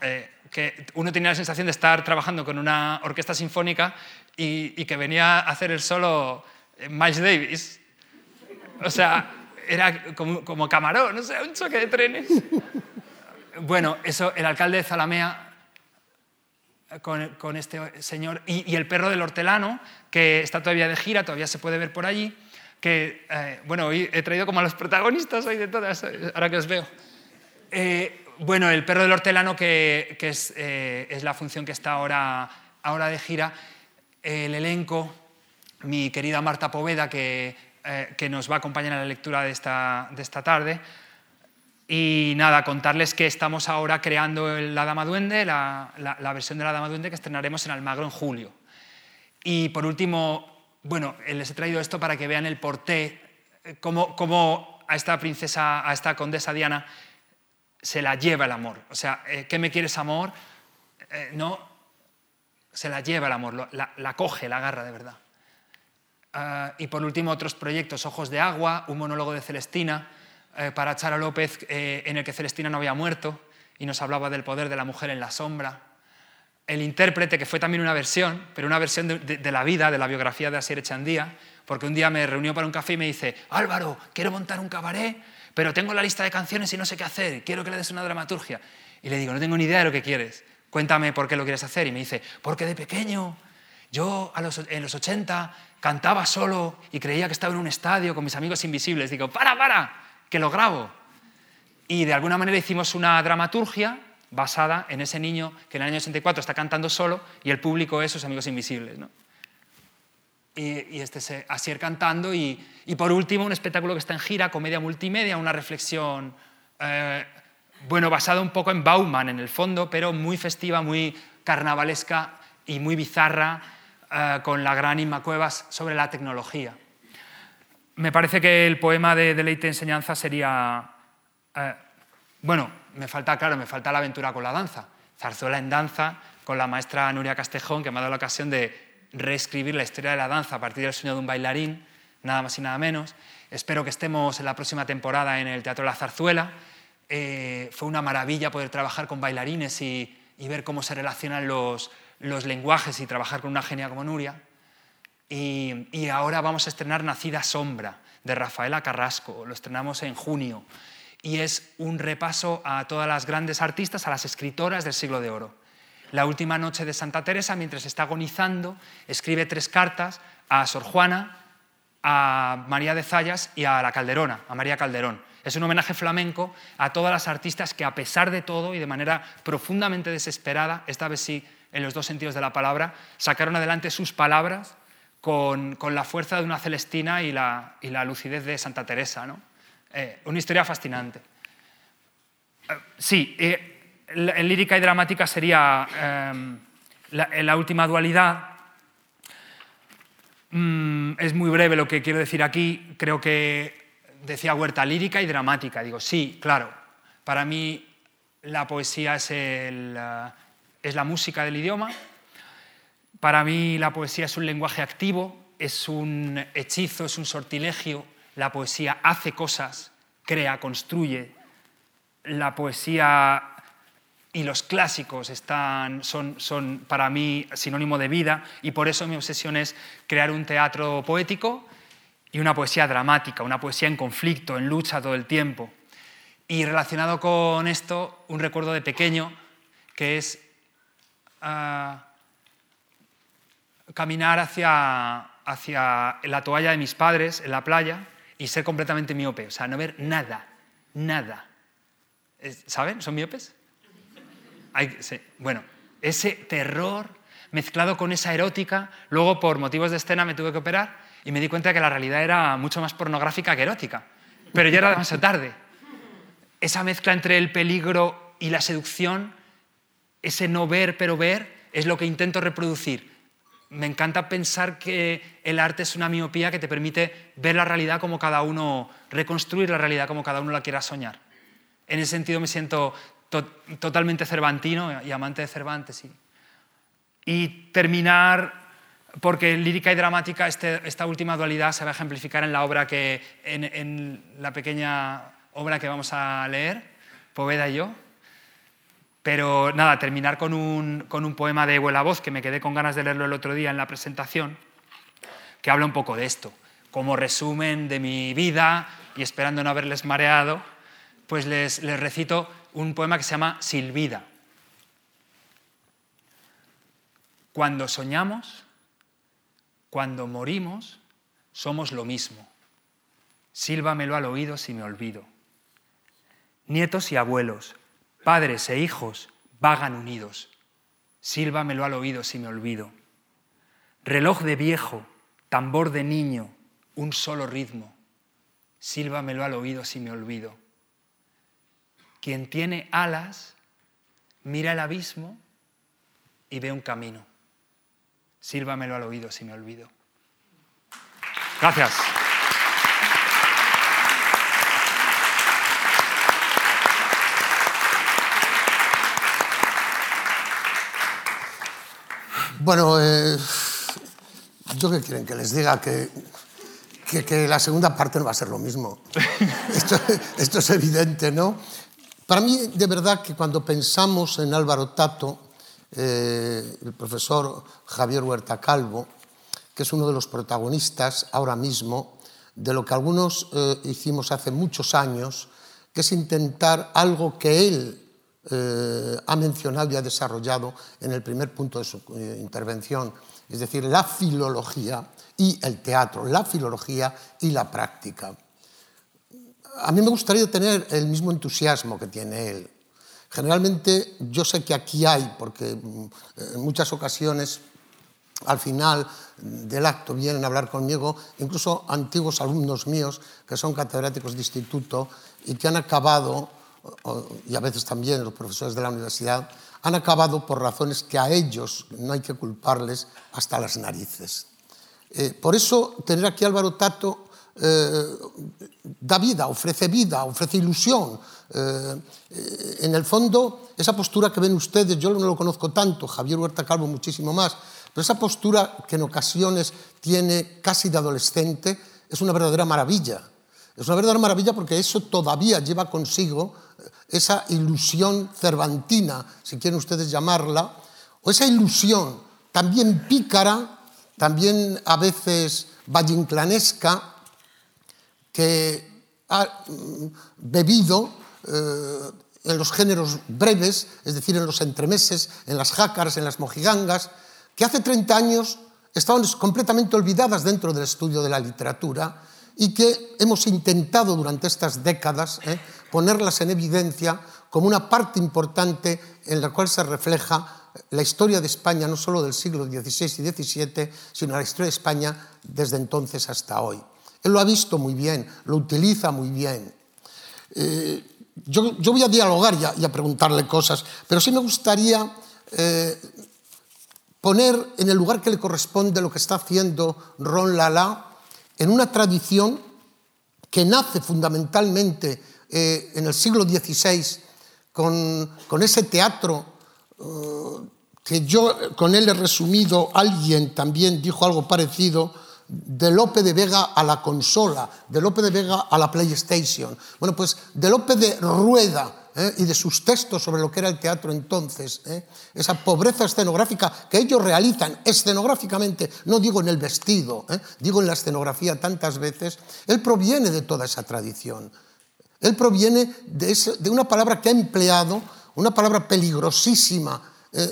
que uno tenía la sensación de estar trabajando con una orquesta sinfónica y, y que venía a hacer el solo Miles Davis. O sea, era como, camarón, no sé, un choque de trenes. Bueno, eso, el alcalde de Zalamea con, este señor y, el perro del hortelano, que está todavía de gira, todavía se puede ver por allí, que, eh, bueno, hoy he traído como a los protagonistas hoy de todas, ahora que os veo. Eh, bueno, el perro del hortelano, que, es, eh, es, la función que está ahora, ahora de gira, el elenco, mi querida Marta Poveda, que eh, que nos va a acompañar en la lectura de esta, de esta tarde. Y nada, contarles que estamos ahora creando La Dama Duende, la, la, versión de La Dama Duende que estrenaremos en Almagro en julio. Y por último, bueno, les he traído esto para que vean el porté, eh, cómo, cómo a esta princesa, a esta condesa Diana, se la lleva el amor. O sea, eh, ¿qué me quieres amor? no, se la lleva el amor, la, la coge, la agarra de verdad. Ah, y por último, otros proyectos, Ojos de Agua, un monólogo de Celestina eh, para Chara López, eh, en el que Celestina no había muerto y nos hablaba del poder de la mujer en la sombra. el intérprete, que fue también una versión, pero una versión de, la vida, de la biografía de Asier Echandía, porque un día me reunió para un café y me dice, Álvaro, quiero montar un cabaret, pero tengo la lista de canciones y no sé qué hacer, quiero que le des una dramaturgia. Y le digo, no tengo ni idea de lo que quieres, cuéntame por qué lo quieres hacer. Y me dice, porque de pequeño, yo en los 80 cantaba solo y creía que estaba en un estadio con mis amigos invisibles. Digo, para, para, que lo grabo. Y de alguna manera hicimos una dramaturgia basada en ese niño que en el año 84 está cantando solo y el público es sus amigos invisibles. Y, este es Asier cantando y, por último un espectáculo que está en gira, comedia multimedia, una reflexión, eh, bueno, basada un poco en Bauman en el fondo, pero muy festiva, muy carnavalesca y muy bizarra, eh, con la gran Inma Cuevas sobre la tecnología. Me parece que el poema de Deleite Enseñanza sería, eh, bueno, me falta, claro, me falta la aventura con la danza. Zarzuela en danza con la maestra Nuria Castejón, que me ha dado la ocasión de reescribir la historia de la danza a partir del sueño de un bailarín, nada más y nada menos. Espero que estemos en la próxima temporada en el Teatro La Zarzuela. Eh, fue una maravilla poder trabajar con bailarines y, ver cómo se relacionan los, lenguajes y trabajar con una genia como Nuria. Y, y, ahora vamos a estrenar Nacida Sombra, de Rafaela Carrasco. Lo estrenamos en junio y es un repaso a todas las grandes artistas, a las escritoras del siglo de oro. La última noche de Santa Teresa, mientras está agonizando, escribe tres cartas a Sor Juana, a María de Zayas y a la Calderona, a María Calderón. Es un homenaje flamenco a todas las artistas que, a pesar de todo y de manera profundamente desesperada, esta vez sí en los dos sentidos de la palabra, sacaron adelante sus palabras con, la fuerza de una Celestina y la, y la lucidez de Santa Teresa. ¿no? Eh, una historia fascinante. Eh, sí, eh, en lírica y dramática sería la, última dualidad. Mm, es muy breve lo que quiero decir aquí. Creo que decía Huerta, lírica y dramática. Digo, sí, claro. Para mí la poesía es, es la música del idioma. Para mí la poesía es un lenguaje activo, es un hechizo, es un sortilegio la poesía hace cosas, crea, construye. La poesía y los clásicos están, son, son para mí sinónimo de vida y por eso mi obsesión es crear un teatro poético y una poesía dramática, una poesía en conflicto, en lucha todo el tiempo. Y relacionado con esto, un recuerdo de pequeño que es ah, caminar hacia, hacia la toalla de mis padres en la playa y ser completamente miope, o sea, no ver nada, nada. ¿Saben? ¿Son miopes? Bueno, ese terror mezclado con esa erótica, luego por motivos de escena me tuve que operar y me di cuenta que la realidad era mucho más pornográfica que erótica, pero ya era demasiado tarde. Esa mezcla entre el peligro y la seducción, ese no ver pero ver, es lo que intento reproducir me encanta pensar que el arte es una miopía que te permite ver la realidad como cada uno, reconstruir la realidad como cada uno la quiera soñar. En ese sentido me siento totalmente cervantino y amante de Cervantes. Y, terminar, porque lírica y dramática, este, esta última dualidad se va a ejemplificar en la obra que, en, en la pequeña obra que vamos a leer, Poveda y yo, pero nada, terminar con un, poema de Vuela Voz, que me quedé con ganas de leerlo el otro día en la presentación, que habla un poco de esto. Como resumen de mi vida y esperando no haberles mareado, pues les, les recito un poema que se llama Silvida. Cuando soñamos, cuando morimos, somos lo mismo. Sílvamelo al oído si me olvido. Nietos y abuelos, Padres e hijos vagan unidos. Sílvamelo al oído si me olvido. Reloj de viejo, tambor de niño, un solo ritmo. Sílvamelo al oído si me olvido. Quien tiene alas, mira el abismo y ve un camino. Sílvamelo al oído si me olvido. Gracias. Bueno, eh, ¿yo qué quieren? Que les diga que, que, la segunda parte no va a ser lo mismo. esto, es evidente, ¿no? Para mí, de verdad, que cuando pensamos en Álvaro Tato, eh, el profesor Javier Huerta Calvo, que es uno de los protagonistas ahora mismo de lo que algunos eh, hicimos hace muchos años, que es intentar algo que él eh, ha mencionado y ha desarrollado en el primer punto de su intervención, es decir, la filología y el teatro, la filología y la práctica. A mí me gustaría tener el mismo entusiasmo que tiene él. Generalmente yo sé que aquí hay, porque mm, en muchas ocasiones al final del acto vienen a hablar conmigo incluso antiguos alumnos míos que son catedráticos de instituto y que han acabado, y a veces también los profesores de la universidad, han acabado por razones que a ellos no hay que culparles hasta las narices. Eh, por eso tener aquí a Álvaro Tato eh, da vida, ofrece vida, ofrece ilusión. Eh, en el fondo, esa postura que ven ustedes, yo no lo conozco tanto, Javier Huerta Calvo muchísimo más, pero esa postura que en ocasiones tiene casi de adolescente es una verdadera maravilla. Es una verdadera maravilla porque eso todavía lleva consigo esa ilusión cervantina, si quieren ustedes llamarla, o esa ilusión también pícara, también a veces vallinclanesca, que ha mm, bebido eh, en los géneros breves, es decir, en los entremeses, en las jácaras, en las mojigangas, que hace 30 años estaban completamente olvidadas dentro del estudio de la literatura y que hemos intentado durante estas décadas eh, ponerlas en evidencia como una parte importante en la cual se refleja la historia de España, no solo del siglo XVI y XVII, sino la historia de España desde entonces hasta hoy. Él lo ha visto muy bien, lo utiliza muy bien. Eh, yo, voy a dialogar y a, preguntarle cosas, pero sí me gustaría eh, poner en el lugar que le corresponde lo que está haciendo Ron Lala en una tradición que nace fundamentalmente eh, en el siglo XVI con, con ese teatro que yo con él he resumido, alguien también dijo algo parecido, de Lope de Vega a la consola, de Lope de Vega a la PlayStation. Bueno, pues de Lope de Rueda ¿eh? y de sus textos sobre lo que era el teatro entonces, ¿eh? esa pobreza escenográfica que ellos realizan escenográficamente, no digo en el vestido, ¿eh? digo en la escenografía tantas veces, él proviene de toda esa tradición. Él proviene de, de una palabra que ha empleado, una palabra peligrosísima,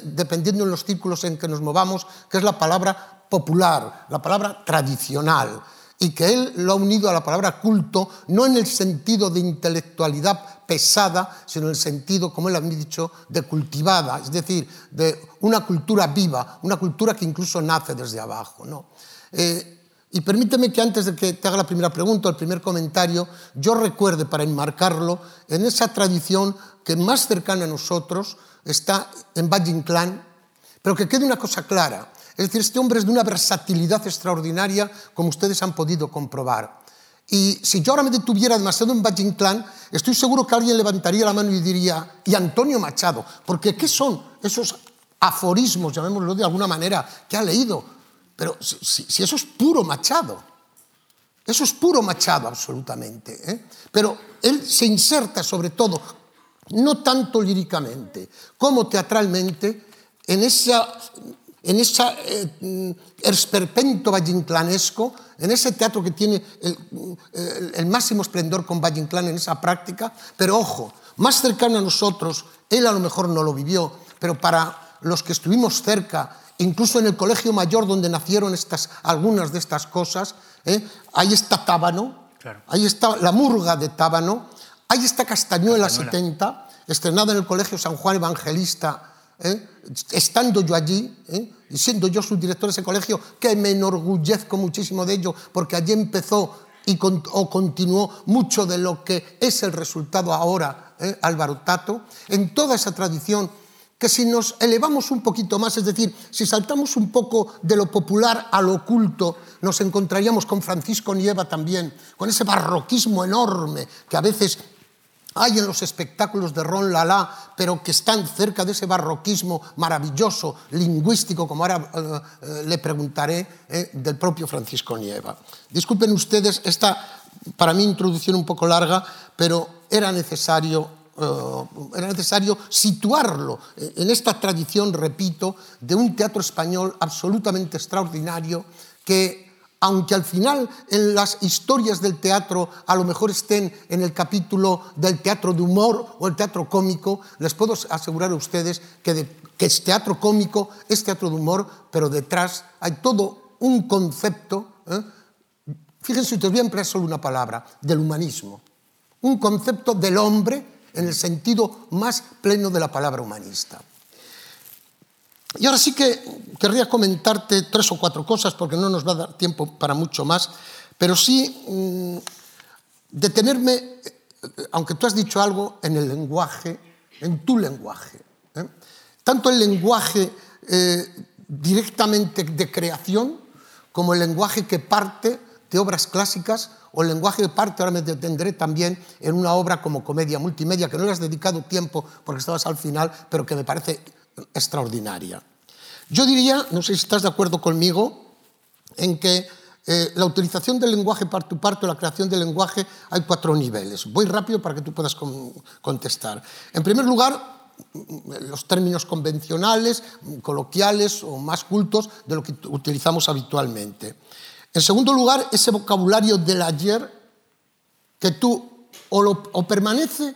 dependiendo en los círculos en que nos movamos, que es la palabra popular, la palabra tradicional, y que él lo ha unido a la palabra culto, no en el sentido de intelectualidad pesada, sino en el sentido, como él ha dicho, de cultivada, es decir, de una cultura viva, una cultura que incluso nace desde abajo. ¿no? Eh, y permíteme que antes de que te haga la primera pregunta, el primer comentario, yo recuerde para enmarcarlo en esa tradición que más cercana a nosotros está en Valle Inclán, pero que quede una cosa clara, es decir, este hombre es de una versatilidad extraordinaria, como ustedes han podido comprobar. Y si yo ahora me detuviera demasiado en Valle estoy seguro que alguien levantaría la mano y diría, y Antonio Machado, porque ¿qué son esos aforismos, llamémoslo de alguna manera, que ha leído? Pero si, eso es puro Machado, eso es puro Machado absolutamente. ¿eh? Pero él se inserta sobre todo, no tanto líricamente como teatralmente, en esa en ese eh, esperpento vallinclanesco, en ese teatro que tiene el, máximo esplendor con Valle Inclán en esa práctica, pero ojo, más cercano a nosotros, él a lo mejor no lo vivió, pero para los que estuvimos cerca, incluso en el colegio mayor donde nacieron estas, algunas de estas cosas, ¿eh? ahí está Tábano, ahí está la murga de Tábano, ahí está Castañuela, 70, estrenada en el colegio San Juan Evangelista, ¿eh? estando yo allí, y siendo yo subdirector de ese colegio, que me enorgullezco muchísimo de ello, porque allí empezó y o continuó mucho de lo que es el resultado ahora, ¿eh? Álvaro Tato, en toda esa tradición que si nos elevamos un poquito más, es decir, si saltamos un poco de lo popular a lo oculto, nos encontraríamos con Francisco Nieva también, con ese barroquismo enorme que a veces hay en los espectáculos de Ron Lala, pero que están cerca de ese barroquismo maravilloso, lingüístico, como ahora eh, eh, le preguntaré, eh, del propio Francisco Nieva. Disculpen ustedes esta, para mí, introducción un poco larga, pero era necesario era necesario situarlo en esta tradición, repito, de un teatro español absolutamente extraordinario que aunque al final en las historias del teatro a lo mejor estén en el capítulo del teatro de humor o el teatro cómico, les puedo asegurar a ustedes que, que es teatro cómico, es teatro de humor, pero detrás hay todo un concepto, ¿eh? fíjense ustedes, voy a emplear solo una palabra, del humanismo, un concepto del hombre en el sentido más pleno de la palabra humanista. Y ahora sí que querría comentarte tres o cuatro cosas porque no nos va a dar tiempo para mucho más, pero sí mm, detenerme, eh, aunque tú has dicho algo, en el lenguaje, en tu lenguaje. ¿eh? Tanto el lenguaje eh, directamente de creación como el lenguaje que parte de obras clásicas o el lenguaje que parte, ahora me detendré también en una obra como comedia multimedia, que no le has dedicado tiempo porque estabas al final, pero que me parece extraordinaria. Yo diría, no sé si estás de acuerdo conmigo, en que eh, la utilización del lenguaje para tu parte, la creación del lenguaje, hay cuatro niveles. Voy rápido para que tú puedas contestar. En primer lugar, los términos convencionales, coloquiales o más cultos de lo que utilizamos habitualmente. En segundo lugar, ese vocabulario del ayer que tú o, o permanece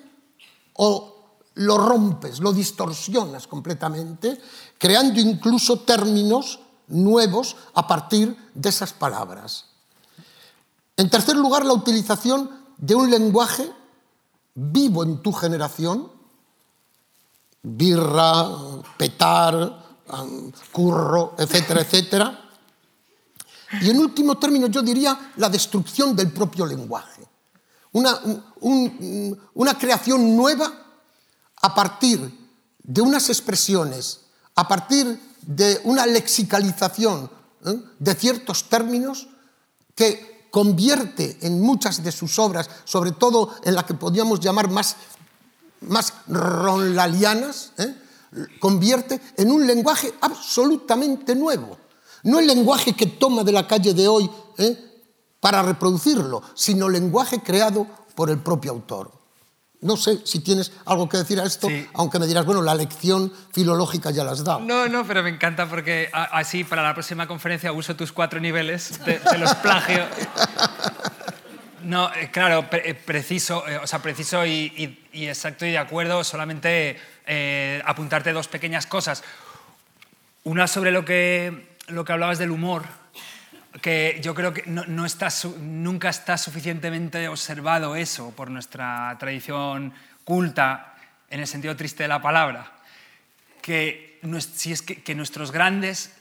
o lo rompes, lo distorsionas completamente, creando incluso términos nuevos a partir de esas palabras. En tercer lugar, la utilización de un lenguaje vivo en tu generación, birra, petar, curro, etcétera, etcétera. Y en último término yo diría la destrucción del propio lenguaje. Una, una creación nueva a partir de unas expresiones, a partir de una lexicalización ¿eh? de ciertos términos que convierte en muchas de sus obras, sobre todo en la que podríamos llamar más, ronlalianas, ¿eh? convierte en un lenguaje absolutamente nuevo. No el lenguaje que toma de la calle de hoy ¿eh? para reproducirlo, sino lenguaje creado por el propio autor. No sé si tienes algo que decir a esto, aunque me dirás, bueno, la lección filológica ya la has dado. No, no, pero me encanta porque así para la próxima conferencia uso tus cuatro niveles, de los plagio. No, eh, claro, eh, preciso, eh, o sea, preciso y, exacto y de acuerdo, solamente apuntarte dos pequeñas cosas. Una sobre lo que, lo que hablabas del humor, que yo creo que no, está, nunca está suficientemente observado eso por nuestra tradición culta, en el sentido triste de la palabra, que, si es que, nuestros grandes,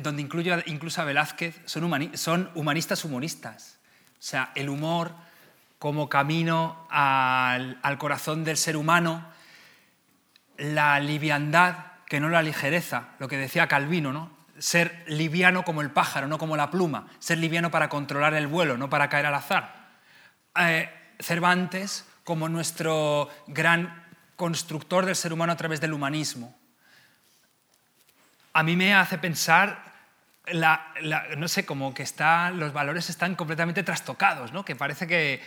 donde incluyo incluso a Velázquez, son, son humanistas humoristas. O sea, el humor como camino al, al corazón del ser humano, la liviandad, que no la ligereza, lo que decía Calvino, ¿no? Ser liviano como el pájaro, no como la pluma, ser liviano para controlar el vuelo, no para caer al azar. Eh, Cervantes como nuestro gran constructor del ser humano a través del humanismo. A mí me hace pensar, no sé, como que está, los valores están completamente trastocados, ¿no? que parece que...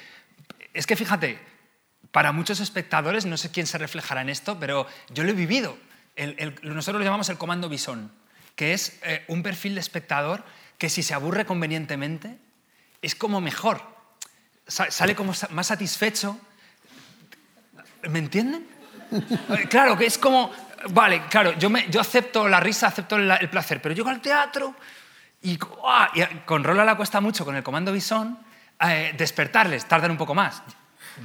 Es que fíjate, para muchos espectadores, no sé quién se reflejará en esto, pero yo lo he vivido. nosotros lo llamamos el comando bisón que es eh, un perfil de espectador que si se aburre convenientemente, es como mejor, sale como más satisfecho. ¿Me entienden? Eh, claro, que es como, vale, claro, yo, me, yo acepto la risa, acepto el placer, pero llego al teatro y, con Rola la cuesta mucho con el comando Bison, eh, despertarles, tardan un poco más,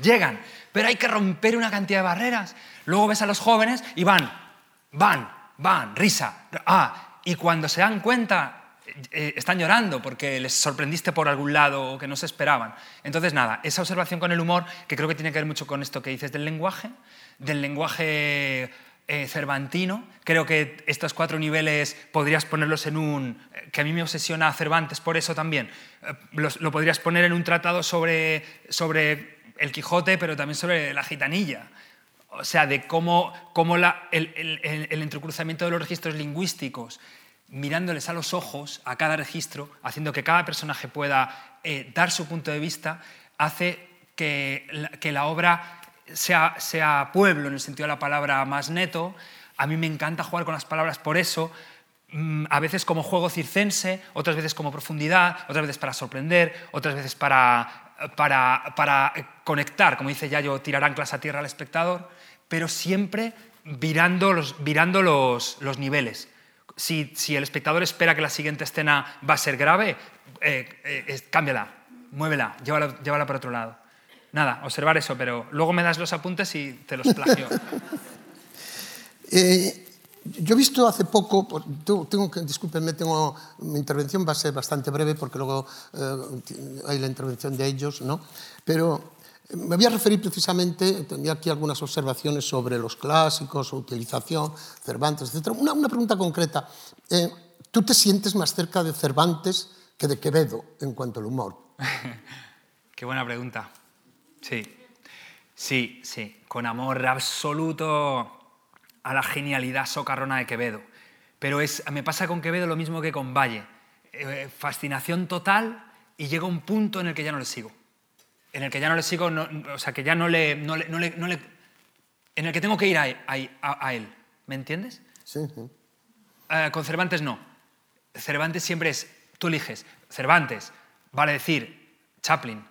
llegan, pero hay que romper una cantidad de barreras. Luego ves a los jóvenes y van, van, van, risa, ah, y cuando se dan cuenta eh, están llorando porque les sorprendiste por algún lado o que no se esperaban. Entonces, nada, esa observación con el humor, que creo que tiene que ver mucho con esto que dices del lenguaje, del lenguaje eh, cervantino. Creo que estos cuatro niveles podrías ponerlos en un... Eh, que a mí me obsesiona Cervantes por eso también. lo podrías poner en un tratado sobre, sobre el Quijote, pero también sobre la gitanilla o sea, de cómo, el, entrecruzamiento de los registros lingüísticos, mirándoles a los ojos a cada registro, haciendo que cada personaje pueda eh, dar su punto de vista, hace que la, obra sea, pueblo en el sentido de la palabra más neto. A mí me encanta jugar con las palabras por eso, mm, a veces como juego circense, otras veces como profundidad, otras veces para sorprender, otras veces para, para conectar, como dice Yayo, tirar anclas a tierra al espectador, pero siempre virando los, virando los, los niveles. Si, si, el espectador espera que la siguiente escena va a ser grave, eh, eh, cámbiala, muévela, llévala, llévala por otro lado. Nada, observar eso, pero luego me das los apuntes y te los plagio. eh, yo he visto hace poco, tengo que, discúlpenme, tengo, mi intervención va a ser bastante breve porque luego eh, hay la intervención de ellos, ¿no? Pero me voy a referir precisamente, tenía aquí algunas observaciones sobre los clásicos, su utilización, Cervantes, etc. Una, pregunta concreta. Eh, ¿Tú te sientes más cerca de Cervantes que de Quevedo en cuanto al humor? Qué buena pregunta. Sí, sí, sí, con amor absoluto a la genialidad socarrona de Quevedo. Pero es, me pasa con Quevedo lo mismo que con Valle. Eh, fascinación total y llega un punto en el que ya no le sigo en el que ya no le sigo, o sea, que ya no le, no le, no le, en el que tengo que ir a, a, él, ¿me entiendes? Sí. Uh, con Cervantes no. Cervantes siempre es, tú eliges, Cervantes, vale decir, Chaplin,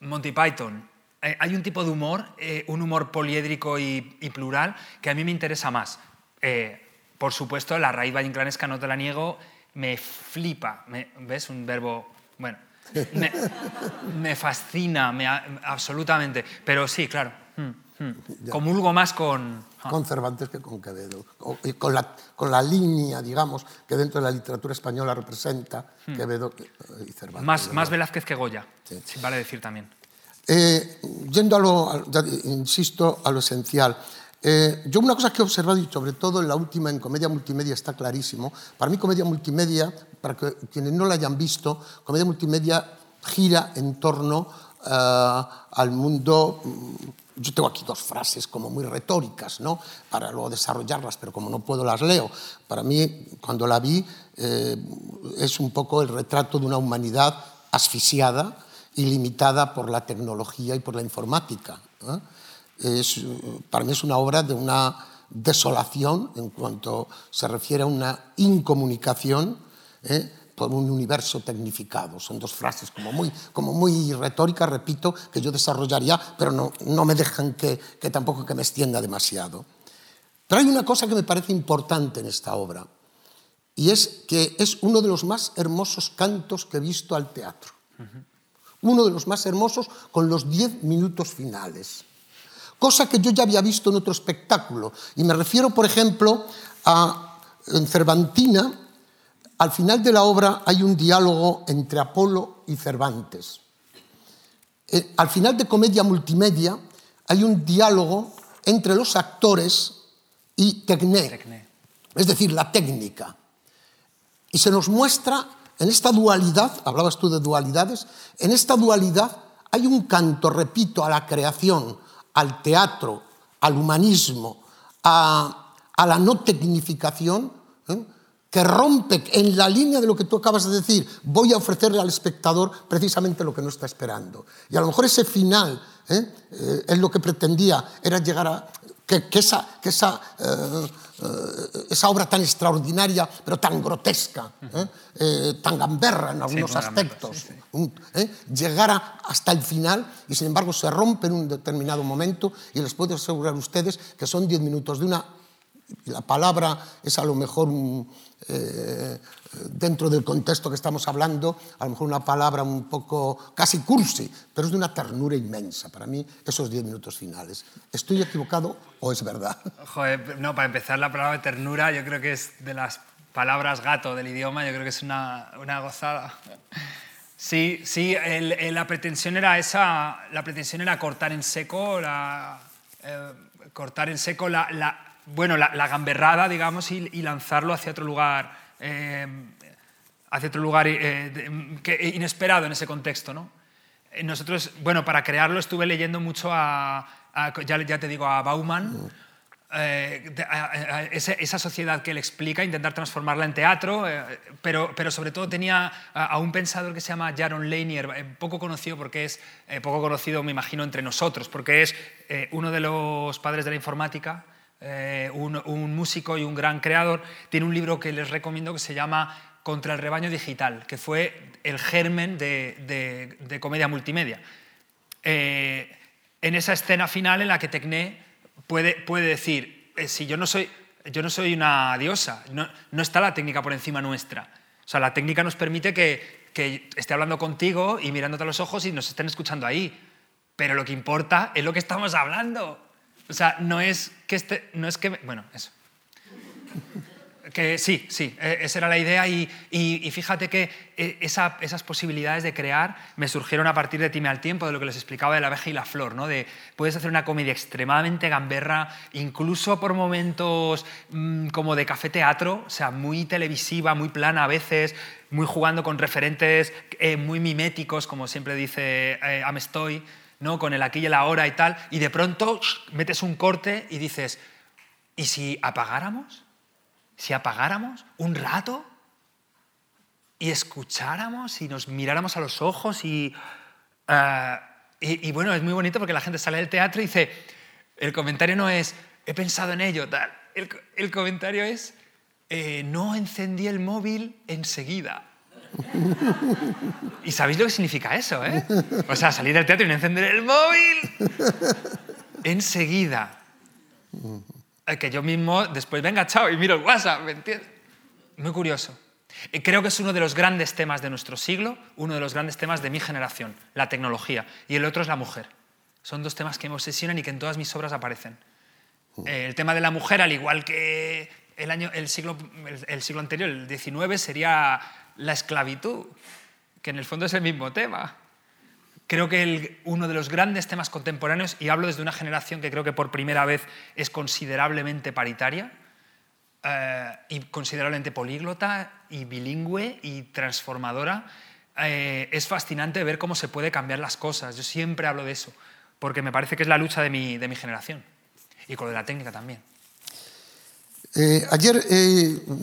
Monty Python. Eh, hay un tipo de humor, eh, un humor poliédrico y, y, plural, que a mí me interesa más. Eh, por supuesto, la raíz vallinclanesca no te la niego, me flipa, me, ¿ves? Un verbo, bueno, me, me fascina, me, absolutamente. Pero sí, claro. Mm, mm. Comulgo más con... Ah. Con Cervantes que con Quevedo. Y con, la, con la línea, digamos, que dentro de la literatura española representa mm. Quevedo y Cervantes. Más, más Velázquez que Goya, sí. vale decir también. Eh, yendo a lo, insisto, a lo esencial. Eh, yo una cosa que he observado, y sobre todo en la última, en Comedia Multimedia, está clarísimo. Para mí, Comedia Multimedia, para que, quienes no la hayan visto, Comedia Multimedia gira en torno uh, al mundo... Yo tengo aquí dos frases como muy retóricas, ¿no? Para luego desarrollarlas, pero como no puedo las leo. Para mí, cuando la vi, eh, es un poco el retrato de una humanidad asfixiada y limitada por la tecnología y por la informática. ¿eh? Es, para mí es una obra de una desolación en cuanto se refiere a una incomunicación ¿eh? por un universo tecnificado. Son dos frases como muy, como muy retóricas, repito, que yo desarrollaría, pero no, no me dejan que, que tampoco que me extienda demasiado. Pero hay una cosa que me parece importante en esta obra, y es que es uno de los más hermosos cantos que he visto al teatro. Uno de los más hermosos con los diez minutos finales cosa que yo ya había visto en otro espectáculo. Y me refiero, por ejemplo, a en Cervantina, al final de la obra hay un diálogo entre Apolo y Cervantes. Eh, al final de Comedia Multimedia hay un diálogo entre los actores y Tecné, Tecné. es decir, la técnica. Y se nos muestra en esta dualidad, hablabas tú de dualidades, en esta dualidad hay un canto, repito, a la creación, al teatro, al humanismo, a, la no tecnificación, ¿eh? que rompe en la línea de lo que tú acabas de decir, voy a ofrecerle al espectador precisamente lo que no está esperando. Y a lo mejor ese final ¿eh? Eh, es lo que pretendía, era llegar a que, que esa, que esa, esa, obra tan extraordinaria, pero tan grotesca, eh, tan gamberra en algunos sí, aspectos, sí, sí. llegara hasta el final y sin embargo se rompe en un determinado momento y les puedo asegurar a ustedes que son diez minutos de una la palabra es a lo mejor eh, dentro del contexto que estamos hablando, a lo mejor una palabra un poco casi cursi, pero es de una ternura inmensa para mí esos diez minutos finales. ¿Estoy equivocado o es verdad? Joder, no, para empezar la palabra ternura yo creo que es de las palabras gato del idioma, yo creo que es una, una gozada. Sí, sí, la pretensión era esa, la pretensión era cortar en seco la, eh, cortar en seco la bueno, la, la, gamberrada, digamos, y, y, lanzarlo hacia otro lugar, eh, hacia otro lugar eh, de, que, inesperado en ese contexto, ¿no? Eh, nosotros, bueno, para crearlo estuve leyendo mucho a, a ya, ya, te digo, a Bauman, eh, esa sociedad que él explica, intentar transformarla en teatro, eh, pero, pero sobre todo tenía a, un pensador que se llama Jaron Lanier, eh, poco conocido porque es, poco conocido me imagino entre nosotros, porque es uno de los padres de la informática, un, músico y un gran creador, tiene un libro que les recomiendo que se llama Contra el rebaño digital, que fue el germen de, de comedia multimedia. en esa escena final en la que Tecné puede, puede decir, eh, si yo no, soy, yo no soy una diosa, no, no, está la técnica por encima nuestra. O sea, la técnica nos permite que, que esté hablando contigo y mirándote a los ojos y nos estén escuchando ahí. Pero lo que importa es lo que estamos hablando. O sea, no es que este, no es que, bueno, eso. Que sí, sí, e, esa era la idea y, fíjate que e, esas posibilidades de crear me surgieron a partir de Time al Tiempo, de lo que les explicaba de la abeja y la flor, ¿no? De puedes hacer una comedia extremadamente gamberra, incluso por momentos mm, como de café teatro, o sea, muy televisiva, muy plana a veces, muy jugando con referentes eh, muy miméticos, como siempre dice eh, Amestoy, ¿no? Con el aquí y el ahora y tal, y de pronto metes un corte y dices, ¿y si apagáramos? si apagáramos un rato y escucháramos y nos miráramos a los ojos y, eh, y, bueno, es muy bonito porque la gente sale del teatro y dice, el comentario no es, he pensado en ello, tal. El, comentario es, eh, no encendí el móvil enseguida. ¿Y sabéis lo que significa eso? Eh? O sea, salir del teatro y no encender el móvil enseguida que yo mismo después venga, chao, y miro el WhatsApp, ¿me entiendes? Muy curioso. Creo que es uno de los grandes temas de nuestro siglo, uno de los grandes temas de mi generación, la tecnología, y el otro es la mujer. Son dos temas que me obsesionan y que en todas mis obras aparecen. Eh, el tema de la mujer, al igual que el, año, el, siglo, el siglo anterior, el XIX, sería la esclavitud, que en el fondo es el mismo tema creo que uno de los grandes temas contemporáneos, y hablo desde una generación que creo que por primera vez es considerablemente paritaria, eh, y considerablemente políglota y bilingüe y transformadora, eh, es fascinante ver cómo se puede cambiar las cosas. Yo siempre hablo de eso, porque me parece que es la lucha de mi, de mi generación, y con lo de la técnica también. Eh, ayer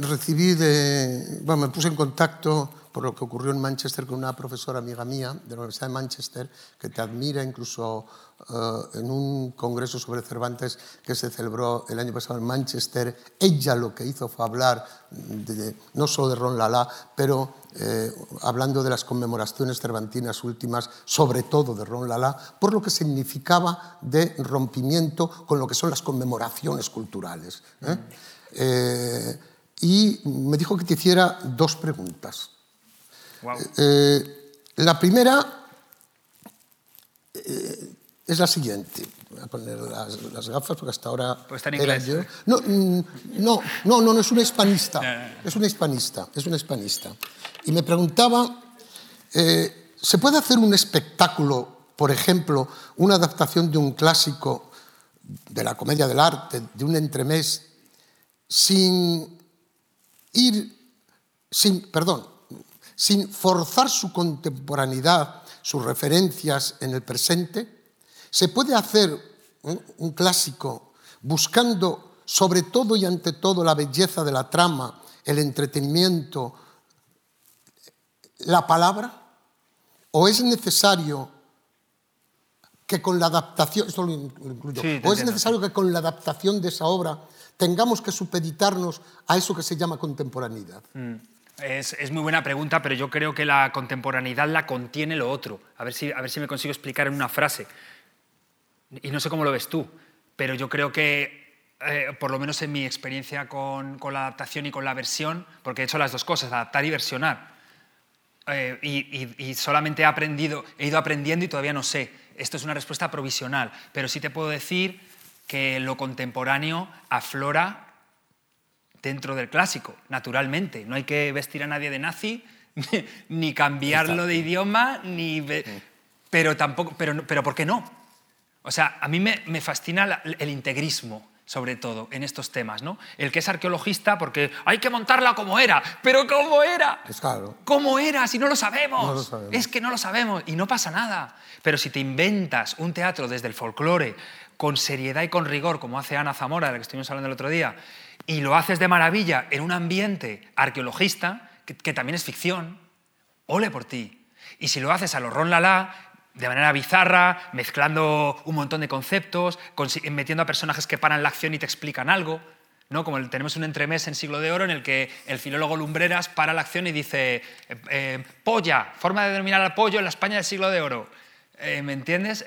recibí de, bueno, me puse en contacto por lo que ocurrió en Manchester con una profesora amiga mía de la Universidad de Manchester, que te admira incluso eh, en un congreso sobre Cervantes que se celebró el año pasado en Manchester. Ella lo que hizo fue hablar no solo de Ron Lala, pero eh, hablando de las conmemoraciones cervantinas últimas, sobre todo de Ron Lala, por lo que significaba de rompimiento con lo que son las conmemoraciones culturales. ¿eh? Y me dijo que te hiciera dos preguntas. Eh, la primera eh, es la siguiente. Voy a poner las, gafas porque hasta ahora... Pues está en inglés. Yo. No, mm, no, no, no, no, es una hispanista. Es una hispanista, es una hispanista. Y me preguntaba, eh, ¿se puede hacer un espectáculo, por ejemplo, una adaptación de un clásico de la comedia del arte, de un entremés, sin ir, sin, perdón, sin forzar su contemporaneidad, sus referencias en el presente? ¿Se puede hacer un, clásico buscando sobre todo y ante todo la belleza de la trama, el entretenimiento, la palabra? ¿O es necesario que con la adaptación, esto lo incluyo, o es necesario que con la adaptación de esa obra tengamos que supeditarnos a eso que se llama contemporaneidad? Mm. Es, muy buena pregunta, pero yo creo que la contemporaneidad la contiene lo otro. A ver si, a ver si me consigo explicar en una frase. Y no sé cómo lo ves tú, pero yo creo que, eh, por lo menos en mi experiencia con, la adaptación y con la versión, porque he hecho las dos cosas, adaptar y versionar, eh, y, solamente he, aprendido, he ido aprendiendo y todavía no sé. Esto es una respuesta provisional, pero sí te puedo decir que lo contemporáneo aflora dentro del clásico, naturalmente. No hay que vestir a nadie de nazi, ni cambiarlo de idioma, ni... Pero tampoco, pero, pero ¿por qué no? O sea, a mí me, fascina el integrismo. sobre todo en estos temas, ¿no? El que es arqueologista porque hay que montarla como era, pero ¿cómo era? Es claro. ¿Cómo era si no lo sabemos? No lo sabemos. Es que no lo sabemos y no pasa nada. Pero si te inventas un teatro desde el folclore, con seriedad y con rigor, como hace Ana Zamora, de la que estuvimos hablando el otro día, y lo haces de maravilla en un ambiente arqueologista, que, que también es ficción, ole por ti. Y si lo haces a lo Ron Lala, de manera bizarra, mezclando un montón de conceptos, metiendo a personajes que paran la acción y te explican algo. ¿no? Como el- tenemos un entremés en Siglo de Oro en el que el filólogo Lumbreras para la acción y dice eh, eh, polla, forma de denominar al pollo en la España del Siglo de Oro. Eh, ¿Me entiendes?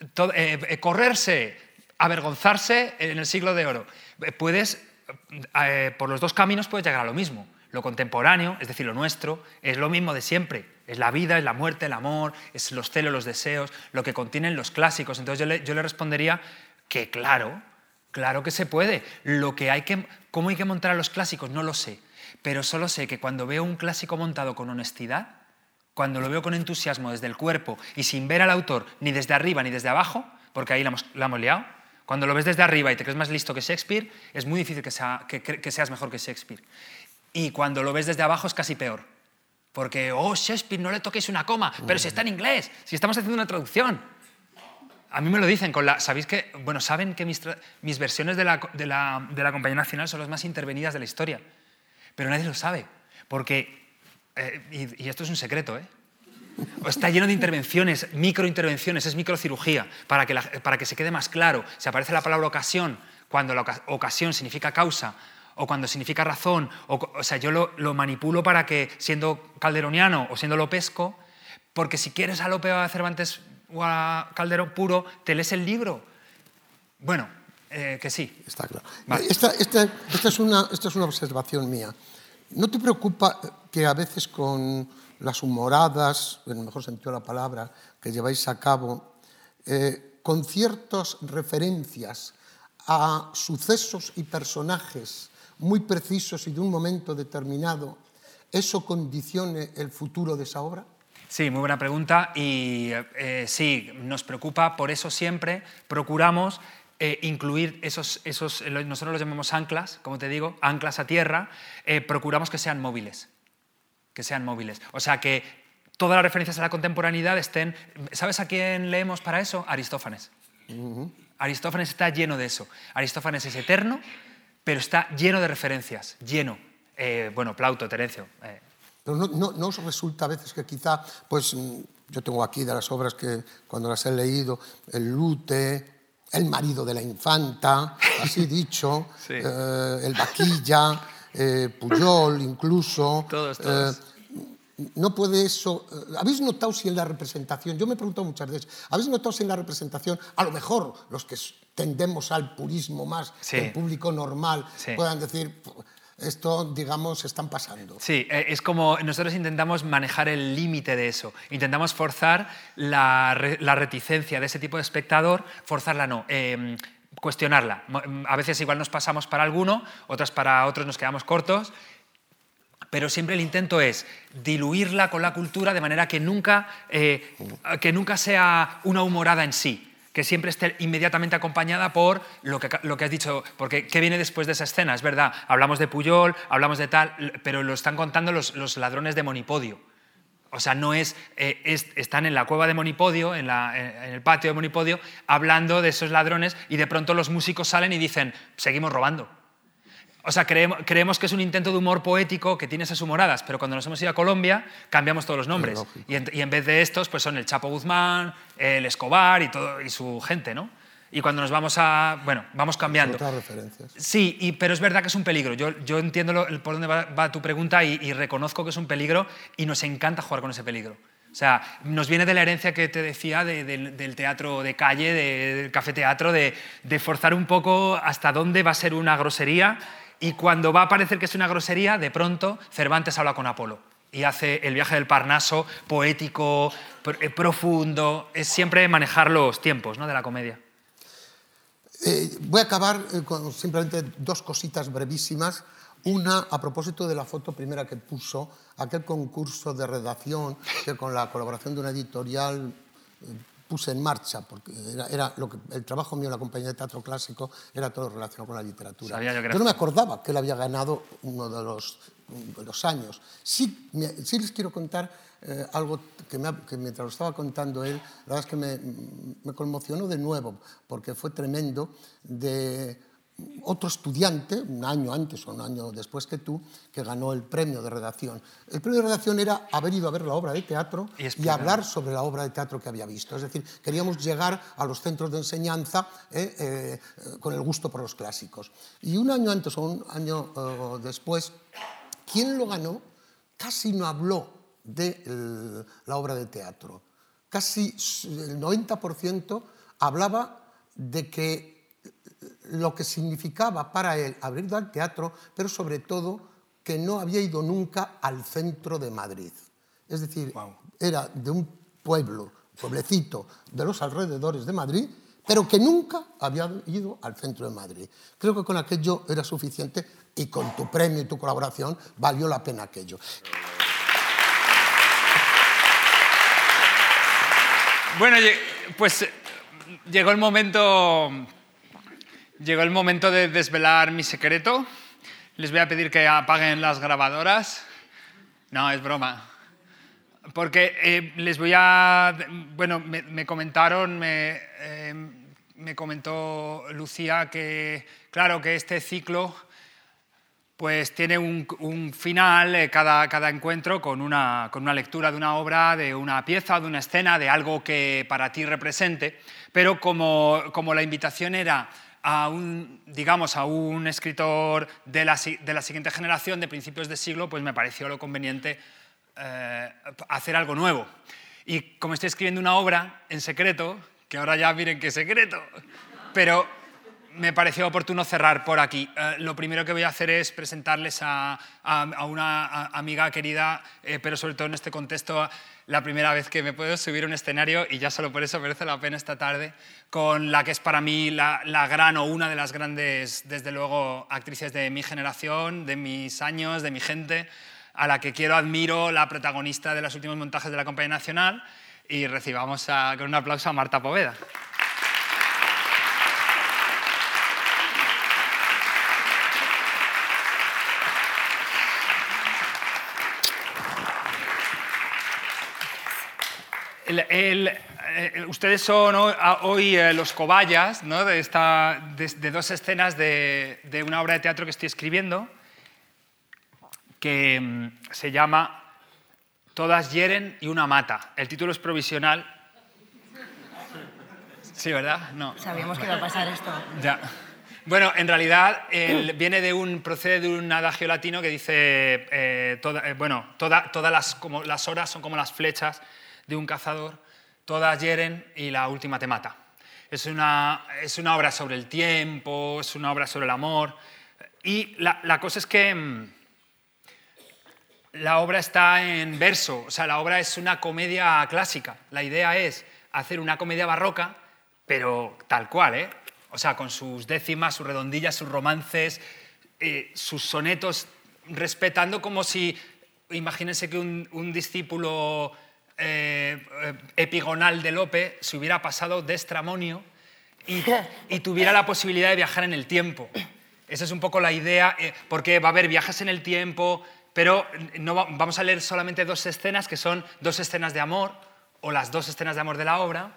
Eh, eh, correrse, avergonzarse en el siglo de oro. Puedes, eh, por los dos caminos puedes llegar a lo mismo. Lo contemporáneo, es decir, lo nuestro, es lo mismo de siempre. Es la vida, es la muerte, el amor, es los celos, los deseos, lo que contienen los clásicos. Entonces yo le, yo le respondería que claro, claro que se puede. Lo que hay que, ¿Cómo hay que montar a los clásicos? No lo sé. Pero solo sé que cuando veo un clásico montado con honestidad, cuando lo veo con entusiasmo desde el cuerpo y sin ver al autor ni desde arriba ni desde abajo, porque ahí la hemos, la liado, cuando lo ves desde arriba y te crees más listo que Shakespeare, es muy difícil que, seas mejor que Shakespeare. Y cuando lo ves desde abajo es casi peor. Porque, oh, Shakespeare, no le toquéis una coma, pero si está en inglés, si estamos haciendo una traducción. A mí me lo dicen con la... ¿Sabéis que? Bueno, saben que mis, versiones de, la, de la Compañía Nacional son las más intervenidas de la historia. Pero nadie lo sabe. Porque... eh, y, y esto es un secreto, ¿eh? Está lleno de intervenciones, microintervenciones, es microcirugía, para que, la- para que se quede más claro. Si aparece la palabra ocasión, cuando la oca- ocasión significa causa, o cuando significa razón, o, sea, yo lo, lo manipulo para que, siendo calderoniano o siendo lopesco, porque si quieres a Lope o a Cervantes o a Calderón puro, te lees el libro. Bueno, eh, que sí. Está claro. Vale. Esta, esta- esta es una, esta es una observación mía. ¿No te preocupa que a veces con las humoradas, en el mejor sentido de la palabra, que lleváis a cabo, eh, con ciertas referencias a sucesos y personajes muy precisos y de un momento determinado, eso condicione el futuro de esa obra? Sí, muy buena pregunta. Y eh, sí, nos preocupa, por eso siempre procuramos eh, incluir esos, esos, nosotros los llamamos anclas, como te digo, anclas a tierra, procuramos que sean móviles, que sean móviles. O sea, que todas las referencias a la contemporaneidad estén... ¿Sabes a quién leemos para eso? Aristófanes. Aristófanes está lleno de eso. Aristófanes es eterno, pero está lleno de referencias, lleno. Eh, bueno, Plauto, Terencio, eh, Pero no, no- no os resulta a veces que quizá, pues mm, yo tengo aquí de las obras que cuando las he leído, el Lute, el marido de la infanta, así dicho, Sí. eh, el Vaquilla, eh, Puyol incluso. Todos, todos. eh, no puede eso. eh, ¿Habéis notado si en la representación, yo me he preguntado muchas veces, ¿habéis notado si en la representación, a lo mejor los que tendemos al purismo más Sí. que el público normal, Sí. puedan decir, esto, digamos, están pasando? Sí, eh, es como nosotros intentamos manejar el límite de eso. Intentamos forzar la, la reticencia de ese tipo de espectador, forzarla no, eh, cuestionarla. Mo- A veces igual nos pasamos para alguno, otras para otros nos quedamos cortos, pero siempre el intento es diluirla con la cultura de manera que nunca, eh, que nunca sea una humorada en sí, que siempre esté inmediatamente acompañada por lo que, lo que has dicho, porque ¿qué viene después de esa escena? Es verdad, hablamos de Puyol, hablamos de tal, pero lo están contando los, los ladrones de Monipodio. O sea, no es, eh, es- están en la cueva de Monipodio, en, la- en el patio de Monipodio, hablando de esos ladrones y de pronto los músicos salen y dicen, seguimos robando. O sea, creemos, creemos que es un intento de humor poético que tiene esas humoradas, pero cuando nos hemos ido a Colombia cambiamos todos los nombres. Y en, y en vez de estos, pues son el Chapo Guzmán, el Escobar y, todo, y su gente, ¿no? Y cuando nos vamos a... Bueno, vamos cambiando. Otras referencias. Sí, y- pero es verdad que es un peligro. Yo, yo entiendo lo- por dónde va, va tu pregunta y, y reconozco que es un peligro y nos encanta jugar con ese peligro. O sea, nos viene de la herencia que te decía de- del- del teatro de calle, de- del café teatro, de, de forzar un poco hasta dónde va a ser una grosería y cuando va a parecer que es una grosería, de pronto Cervantes habla con Apolo y hace el viaje del Parnaso poético, eh, profundo. Es siempre manejar los tiempos ¿no? de la comedia. Eh, voy a acabar eh, con simplemente dos cositas brevísimas. Una, a propósito de la foto primera que puso, aquel concurso de redacción que con la colaboración de una editorial eh, puse en marcha, porque era, lo que, el trabajo mío en la compañía de teatro clásico era todo relacionado con la literatura. yo, no me acordaba que él había ganado uno de los, los años. Sí, sí les quiero contar eh, algo que, mientras lo estaba contando él, la verdad es que me, me conmocionó de nuevo, porque fue tremendo de otro estudiante, un año antes o un año después que tú, que ganó el premio de redacción. El premio de redacción era haber ido a ver la obra de teatro y, hablar sobre la obra de teatro que había visto. Es decir, queríamos llegar a los centros de enseñanza eh, eh, con el gusto por los clásicos. Y un año antes o un año eh, después, quien lo ganó casi no habló de la obra de teatro. Casi el 90% hablaba de que lo que significaba para él haber ido al teatro, pero sobre todo que no había ido nunca al centro de Madrid. Es decir, era de un pueblo, pueblecito de los alrededores de Madrid, pero que nunca había ido al centro de Madrid. Creo que con aquello era suficiente y con tu premio y tu colaboración valió la pena aquello. Bueno, pues llegó el momento Llegó el momento de desvelar mi secreto. Les voy a pedir que apaguen las grabadoras. No, es broma. Porque eh, les voy a... Bueno, me, comentaron, me, eh, me, comentó Lucía que, claro, que este ciclo pues tiene un, final, eh, cada, cada, encuentro, con una, con una lectura de una obra, de una pieza, de una escena, de algo que para ti represente. Pero como, como la invitación era a un, digamos, a un escritor de la, de la, siguiente generación, de principios de siglo, pues me pareció lo conveniente eh, hacer algo nuevo. Y como estoy escribiendo una obra en secreto, que ahora ya miren qué secreto, pero me pareció oportuno cerrar por aquí. Eh, lo primero que voy a hacer es presentarles a, una amiga querida, eh, pero sobre todo en este contexto, la primera vez que me puedo subir a un escenario y ya solo por eso merece la pena esta tarde, con la que es para mí la, la gran o una de las grandes, desde luego, actrices de mi generación, de mis años, de mi gente, a la que quiero admiro, la protagonista de los últimos montajes de la Compañía Nacional, y recibamos con un aplauso a Marta Poveda. Eh, ustedes son hoy eh, los cobayas de, esta, de, dos escenas de, una obra de teatro que estoy escribiendo que mm, se llama Todas hieren y una mata. El título es provisional. Sí, ¿verdad? No. Sabíamos que iba a pasar esto. Ya. Bueno, en realidad viene de un, procede de un adagio latino que dice, eh, bueno, todas las, como, las horas son como las flechas de un cazador, todas hieren y la última te mata. Es una, es una obra sobre el tiempo, es una obra sobre el amor. Y la, cosa es que mm, la obra está en verso, o sea, la obra es una comedia clásica. La idea es hacer una comedia barroca, pero tal cual, ¿eh? O sea, con sus décimas, sus redondillas, sus romances, eh, sus sonetos, respetando como si, imagínense que un discípulo eh, epigonal de Lope se hubiera pasado de estramonio y, tuviera la posibilidad de viajar en el tiempo. Esa es un poco la idea, eh, porque va a haber viajes en el tiempo, pero no vamos a leer solamente dos escenas, que son dos escenas de amor, o las dos escenas de amor de la obra.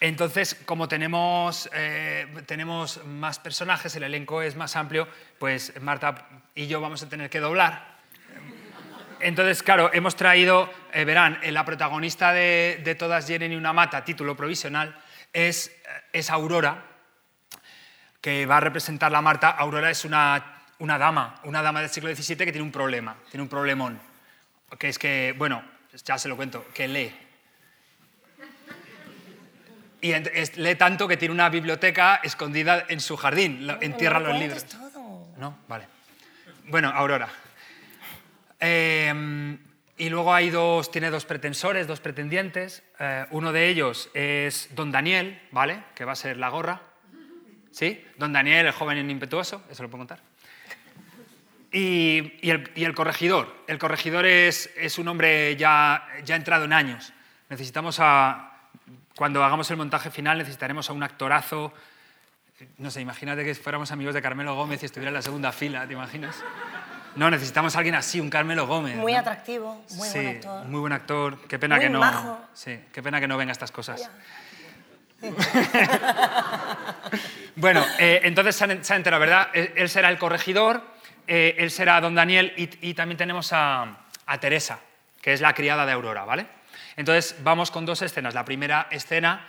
Entonces, como tenemos, eh, tenemos más personajes, el elenco es más amplio, pues Marta y yo vamos a tener que doblar entonces, claro, hemos traído, eh, verán, eh, la protagonista de, Todas Llenen y una mata, título provisional, es, eh, es, Aurora, que va a representar la Marta. Aurora es una, una dama, una dama del siglo XVII que tiene un problema, tiene un problemón, que es que, bueno, ya se lo cuento, que lee. Y lee tanto que tiene una biblioteca escondida en su jardín, entierra los libros. ¿No? Vale. Bueno, Aurora. Em, y luego hay dos, tiene dos pretensores, dos pretendientes. Eh, uno de ellos es don Daniel, ¿vale? Que va a ser la gorra. ¿Sí? Don Daniel, el joven impetuoso, eso lo puedo contar. Y, el, corregidor. El corregidor es, es, un hombre ya, ya entrado en años. Necesitamos a... cuando hagamos el montaje final necesitaremos a un actorazo. No sé, imagínate que fuéramos amigos de Carmelo Gómez y estuviera en la segunda fila, ¿te imaginas? No, necesitamos a alguien así, un Carmelo Gómez. Muy ¿no? atractivo, muy sí, buen actor. muy buen actor. Qué pena Muy que no. majo. Sí, qué pena que no venga estas cosas. Bueno, eh, entonces se han, se han enterado, ¿verdad? Él, él será el corregidor, eh, él será don Daniel y, y también tenemos a, a Teresa, que es la criada de Aurora, ¿vale? Entonces vamos con dos escenas. La primera escena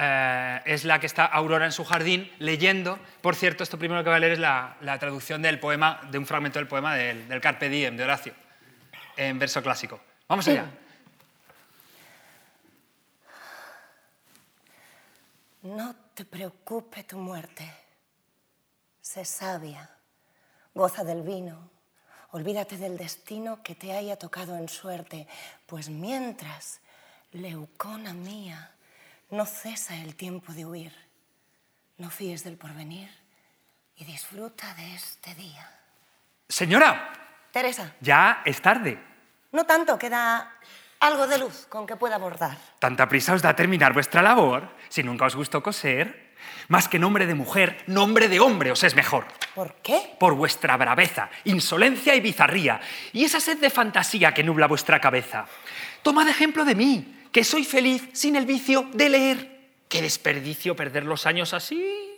eh, es la que está Aurora en su jardín leyendo. Por cierto, esto primero que voy a leer es la, traducción del poema, de un fragmento del poema del, del Carpe Diem de Horacio, en verso clásico. Vamos allá. No te preocupe tu muerte. Sé sabia. Goza del vino. Olvídate del destino que te haya tocado en suerte, pues mientras, leucona mía, no cesa el tiempo de huir. No fíes del porvenir y disfruta de este día. Señora, Teresa, ya es tarde. no tanto, queda algo de luz con que pueda abordar. ¿Tanta prisa os da terminar vuestra labor? Si nunca os gustó coser. Más que nombre de mujer, nombre de hombre os es mejor. ¿Por qué? Por vuestra braveza, insolencia y bizarría, y esa sed de fantasía que nubla vuestra cabeza. Tomad ejemplo de mí, que soy feliz sin el vicio de leer. ¡Qué desperdicio perder los años así!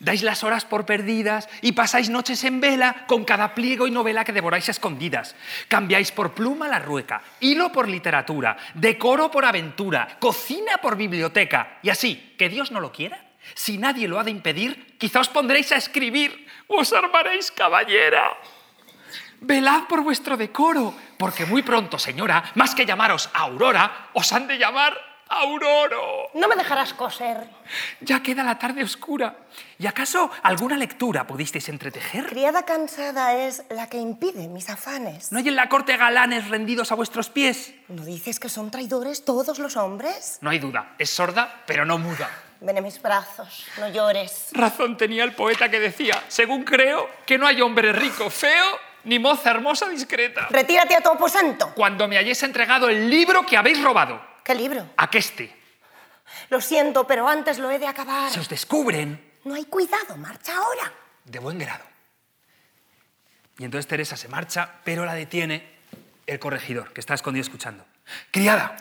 Dais las horas por perdidas y pasáis noches en vela con cada pliego y novela que devoráis escondidas. Cambiáis por pluma la rueca, hilo por literatura, decoro por aventura, cocina por biblioteca. Y así, que Dios no lo quiera, si nadie lo ha de impedir, quizá os pondréis a escribir, os armaréis caballera. Velad por vuestro decoro, porque muy pronto, señora, más que llamaros Aurora, os han de llamar Auroro. No me dejarás coser. Ya queda la tarde oscura. ¿Y acaso alguna lectura pudisteis entretejer? Criada cansada es la que impide mis afanes. ¿No hay en la corte galanes rendidos a vuestros pies? ¿No dices que son traidores todos los hombres? No hay duda, es sorda, pero no muda. Ven a mis brazos, no llores. Razón tenía el poeta que decía, según creo, que no hay hombre rico, feo, ni moza hermosa discreta. Retírate a tu aposento. Cuando me hayáis entregado el libro que habéis robado, ¿Qué libro? aqueste, Lo siento, pero antes lo he de acabar. se os descubren No hay cuidado, marcha ahora. de buen grado. Y entonces Teresa se marcha, pero la detiene el corregidor, que está escondido escuchando. Criada,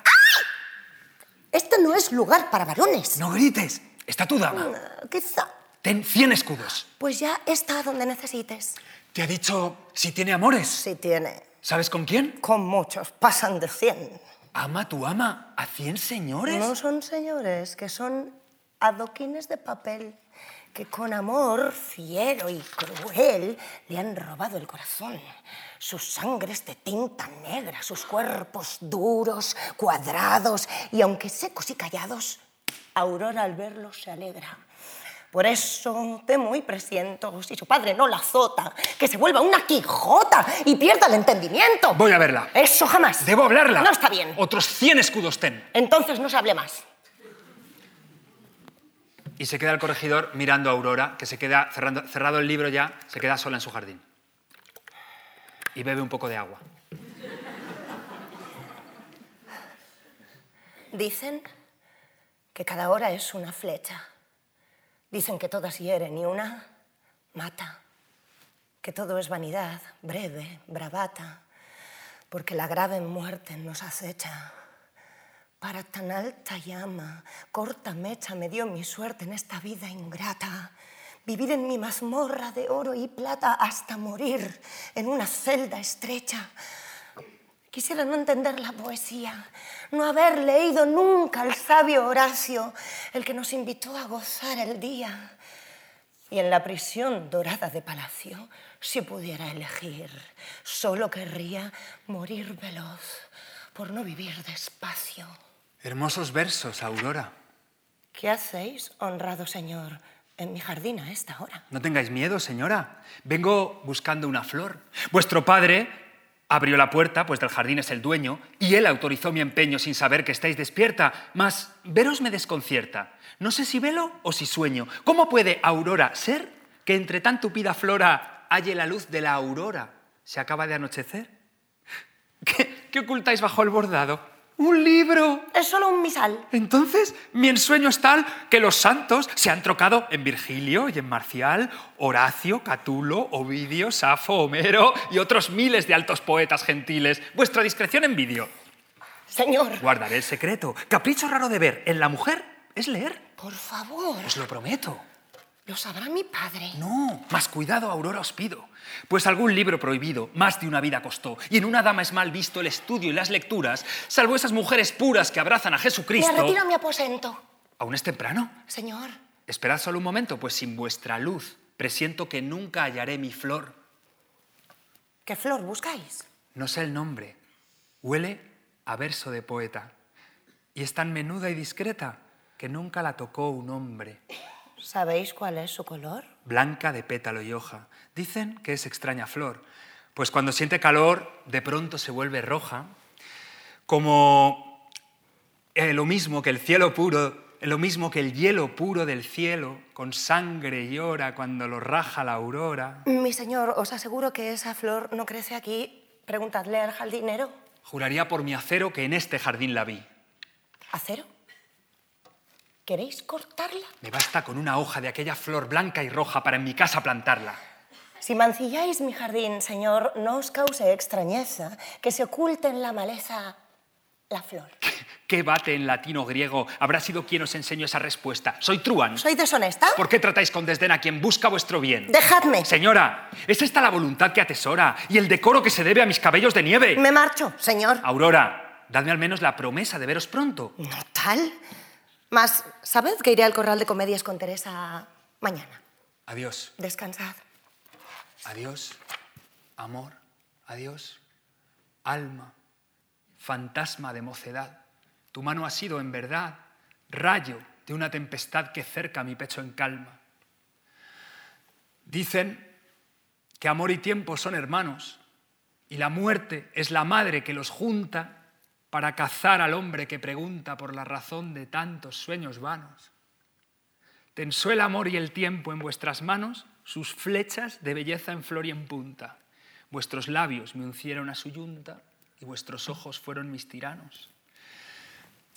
Este no es lugar para varones. no grites, está tu dama. Ah, Quizá. Ten 100 escudos. Pues ya está donde necesites. ¿Te ha dicho si tiene amores? Si tiene. ¿Sabes con quién? Con muchos, pasan de cien. ¿Ama tu ama a 100 señores? No son señores, que son adoquines de papel que con amor fiero y cruel le han robado el corazón. Sus sangres de tinta negra, sus cuerpos duros, cuadrados y aunque secos y callados, Aurora al verlos se alegra. Por eso temo y presiento, si su padre no la azota, que se vuelva una quijota y pierda el entendimiento. Voy a verla. Eso jamás. ¿Debo hablarla? No está bien. Otros 100 escudos ten. Entonces no se hable más. Y se queda el corregidor mirando a Aurora, que se queda cerrando- cerrado el libro ya, se queda sola en su jardín. Y bebe un poco de agua. Dicen que cada hora es una flecha. Dicen que todas hieren y una mata. Que todo es vanidad, breve, bravata, porque la grave muerte nos acecha. Para tan alta llama, corta mecha me dio mi suerte en esta vida ingrata. Vivir en mi mazmorra de oro y plata hasta morir en una celda estrecha. Quisiera no entender la poesía, no haber leído nunca al sabio Horacio, el que nos invitó a gozar el día. Y en la prisión dorada de palacio, si pudiera elegir, solo querría morir veloz por no vivir despacio. Hermosos versos, Aurora. ¿Qué hacéis, honrado señor, en mi jardín a esta hora? No tengáis miedo, señora. Vengo buscando una flor. Vuestro padre abrió la puerta, pues del jardín es el dueño, y él autorizó mi empeño sin saber que estáis despierta. Mas veros me desconcierta. No sé si velo o si sueño. ¿Cómo puede Aurora ser que entre tan tupida flora halle la luz de la aurora? ¿Se acaba de anochecer? ¿Qué, qué ocultáis bajo el bordado? Un libro. Es solo un misal. Entonces, mi ensueño es tal que los santos se han trocado en Virgilio y en Marcial, Horacio, Catulo, Ovidio, Safo, Homero y otros miles de altos poetas gentiles. Vuestra discreción envidio. Señor. Guardaré el secreto. Capricho raro de ver en la mujer es leer. Por favor. Os lo prometo. Lo sabrá mi padre. No, más cuidado, Aurora, os pido. Pues algún libro prohibido más de una vida costó, y en una dama es mal visto el estudio y las lecturas, salvo esas mujeres puras que abrazan a Jesucristo. Me retiro a mi aposento. ¿Aún es temprano? Señor. Esperad solo un momento, pues sin vuestra luz presiento que nunca hallaré mi flor. ¿Qué flor buscáis? No sé el nombre. Huele a verso de poeta. Y es tan menuda y discreta que nunca la tocó un hombre. ¿Sabéis cuál es su color? Blanca de pétalo y hoja. Dicen que es extraña flor, pues cuando siente calor de pronto se vuelve roja, como eh, lo mismo que el cielo puro, lo mismo que el hielo puro del cielo, con sangre llora cuando lo raja la aurora. Mi señor, os aseguro que esa flor no crece aquí. Preguntadle al jardinero. Juraría por mi acero que en este jardín la vi. ¿Acero? ¿Queréis cortarla? Me basta con una hoja de aquella flor blanca y roja para en mi casa plantarla. Si mancilláis mi jardín, señor, no os cause extrañeza que se oculte en la maleza la flor. ¿Qué bate en latino griego habrá sido quien os enseñó esa respuesta? Soy Truan. ¿Soy deshonesta? ¿Por qué tratáis con desdén a quien busca vuestro bien? Dejadme. Señora, es esta la voluntad que atesora y el decoro que se debe a mis cabellos de nieve. Me marcho, señor. Aurora, dadme al menos la promesa de veros pronto. No tal. Mas, sabed que iré al corral de comedias con Teresa mañana. Adiós. Descansad. Adiós, amor. Adiós, alma, fantasma de mocedad. Tu mano ha sido, en verdad, rayo de una tempestad que cerca mi pecho en calma. Dicen que amor y tiempo son hermanos y la muerte es la madre que los junta para cazar al hombre que pregunta por la razón de tantos sueños vanos. Tensó el amor y el tiempo en vuestras manos sus flechas de belleza en flor y en punta. Vuestros labios me uncieron a su yunta y vuestros ojos fueron mis tiranos.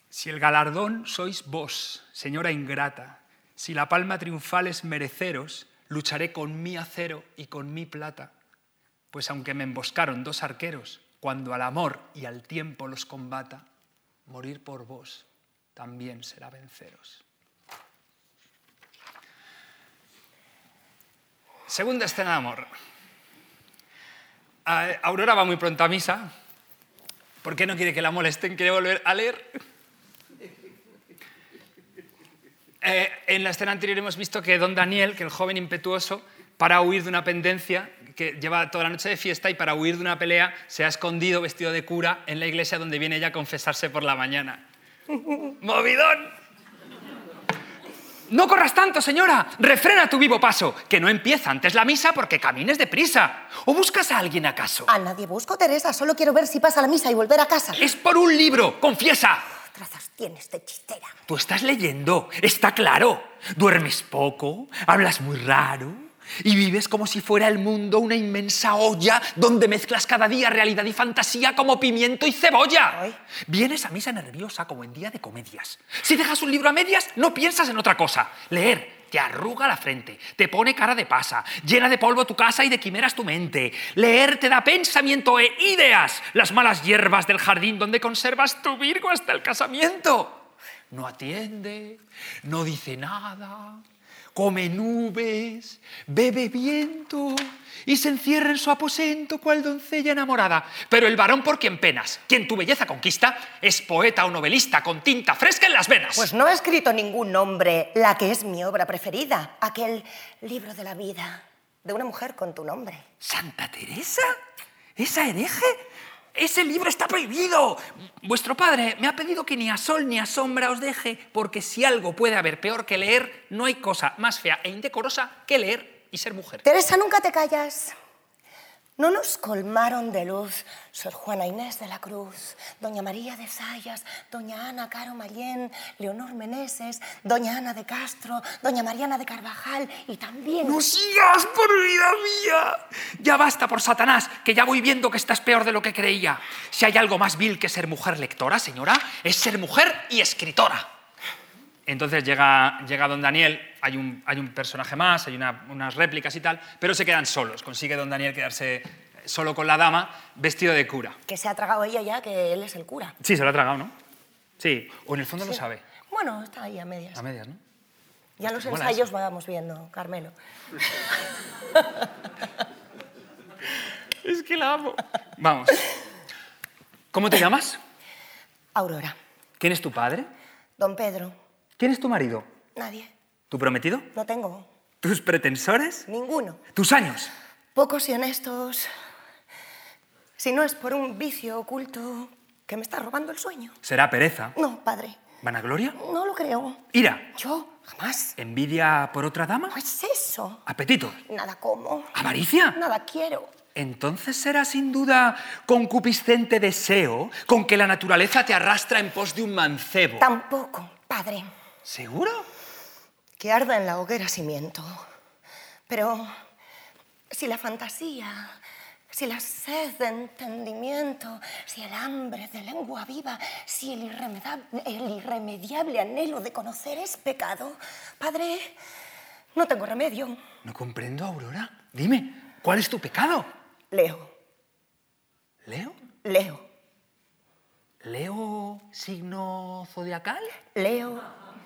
Si el galardón sois vos, señora ingrata, si la palma triunfal es mereceros, lucharé con mi acero y con mi plata. Pues aunque me emboscaron dos arqueros, cuando al amor y al tiempo los combata, morir por vos también será venceros. Segunda escena de amor. Aurora va muy pronto a misa. ¿Por qué no quiere que la molesten? ¿Quiere volver a leer? Eh, en la escena anterior hemos visto que don Daniel, que el joven impetuoso, para huir de una pendencia, que lleva toda la noche de fiesta y para huir de una pelea se ha escondido vestido de cura en la iglesia donde viene ella a confesarse por la mañana. ¡Movidón! No corras tanto, señora. Refrena tu vivo paso, que no empieza antes la misa porque camines deprisa. ¿O buscas a alguien acaso? A nadie busco, Teresa. Solo quiero ver si pasa la misa y volver a casa. Es por un libro, confiesa. Trazas tienes de chistera. Tú estás leyendo, está claro. Duermes poco, hablas muy raro y vives como si fuera el mundo una inmensa olla donde mezclas cada día realidad y fantasía como pimiento y cebolla. Vienes a misa nerviosa como en día de comedias. Si dejas un libro a medias, no piensas en otra cosa. Leer te arruga la frente, te pone cara de pasa, llena de polvo tu casa y de quimeras tu mente. Leer te da pensamiento e ideas, las malas hierbas del jardín donde conservas tu Virgo hasta el casamiento. No atiende, no dice nada, come nubes, bebe viento y se encierra en su aposento cual doncella enamorada. Pero el varón por quien penas, quien tu belleza conquista, es poeta o novelista con tinta fresca en las venas. Pues no he escrito ningún nombre, la que es mi obra preferida, aquel libro de la vida de una mujer con tu nombre. ¿Santa Teresa? ¿Esa hereje? Ese libro está prohibido. Vuestro padre me ha pedido que ni a sol ni a sombra os deje, porque si algo puede haber peor que leer, no hay cosa más fea e indecorosa que leer y ser mujer. Teresa, nunca te callas. No nos colmaron de luz Sor Juana Inés de la Cruz, Doña María de Sayas, Doña Ana Caro Mallén, Leonor Meneses, Doña Ana de Castro, Doña Mariana de Carvajal y también... ¡No sigas, por vida mía! Ya basta por Satanás, que ya voy viendo que estás peor de lo que creía. Si hay algo más vil que ser mujer lectora, señora, es ser mujer y escritora. Entonces llega, llega don Daniel, hay un, hay un personaje más, hay una- unas réplicas y tal, pero se quedan solos. Consigue don Daniel quedarse solo con la dama, vestido de cura. Que se ha tragado ella ya, que él es el cura. Sí, se lo ha tragado, ¿no? Sí, o en el fondo lo sabe. Bueno, está ahí a medias. A medias, ¿no? Ya los ensayos vamos viendo, Carmelo. Es que la amo. Vamos. ¿Cómo te llamas? Aurora. ¿Quién es tu padre? Don Pedro. ¿Quién es tu marido? Nadie. ¿Tu prometido? No tengo. ¿Tus pretensores? Ninguno. ¿Tus años? Pocos y honestos. Si no es por un vicio oculto que me está robando el sueño. ¿Será pereza? No, padre. ¿Vanagloria? No lo creo. ¿Ira? Yo, jamás. ¿Envidia por otra dama? No es eso. ¿Apetito? Nada como. ¿Avaricia? Nada quiero. Entonces será sin duda concupiscente deseo con que la naturaleza te arrastra en pos de un mancebo. Tampoco, padre. ¿Seguro? Que arda en la hoguera si miento. Pero si la fantasía, si la sed de entendimiento, si el hambre de lengua viva, si el el irremediable anhelo de conocer es pecado, padre, no tengo remedio. No comprendo, Aurora. Dime, ¿cuál es tu pecado? Leo, ¿Leo? leo, ¿Leo signo zodiacal? leo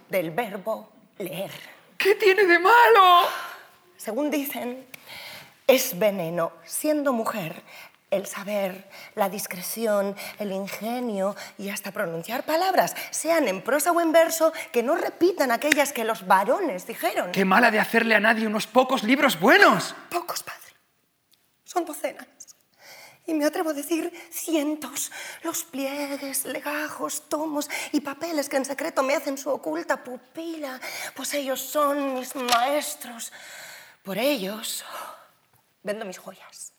del verbo leer. ¿Qué tiene de malo? Según dicen, es veneno, siendo mujer, el saber, la discreción, el ingenio y hasta pronunciar palabras, sean en prosa o en verso, que no repitan aquellas que los varones dijeron. Qué mala de hacerle a nadie unos pocos libros buenos. Pocos, padre. Son docenas. Y me atrevo a decir cientos. Los pliegues, legajos, tomos y papeles que en secreto me hacen su oculta pupila, pues ellos son mis maestros. Por ellos vendo mis joyas.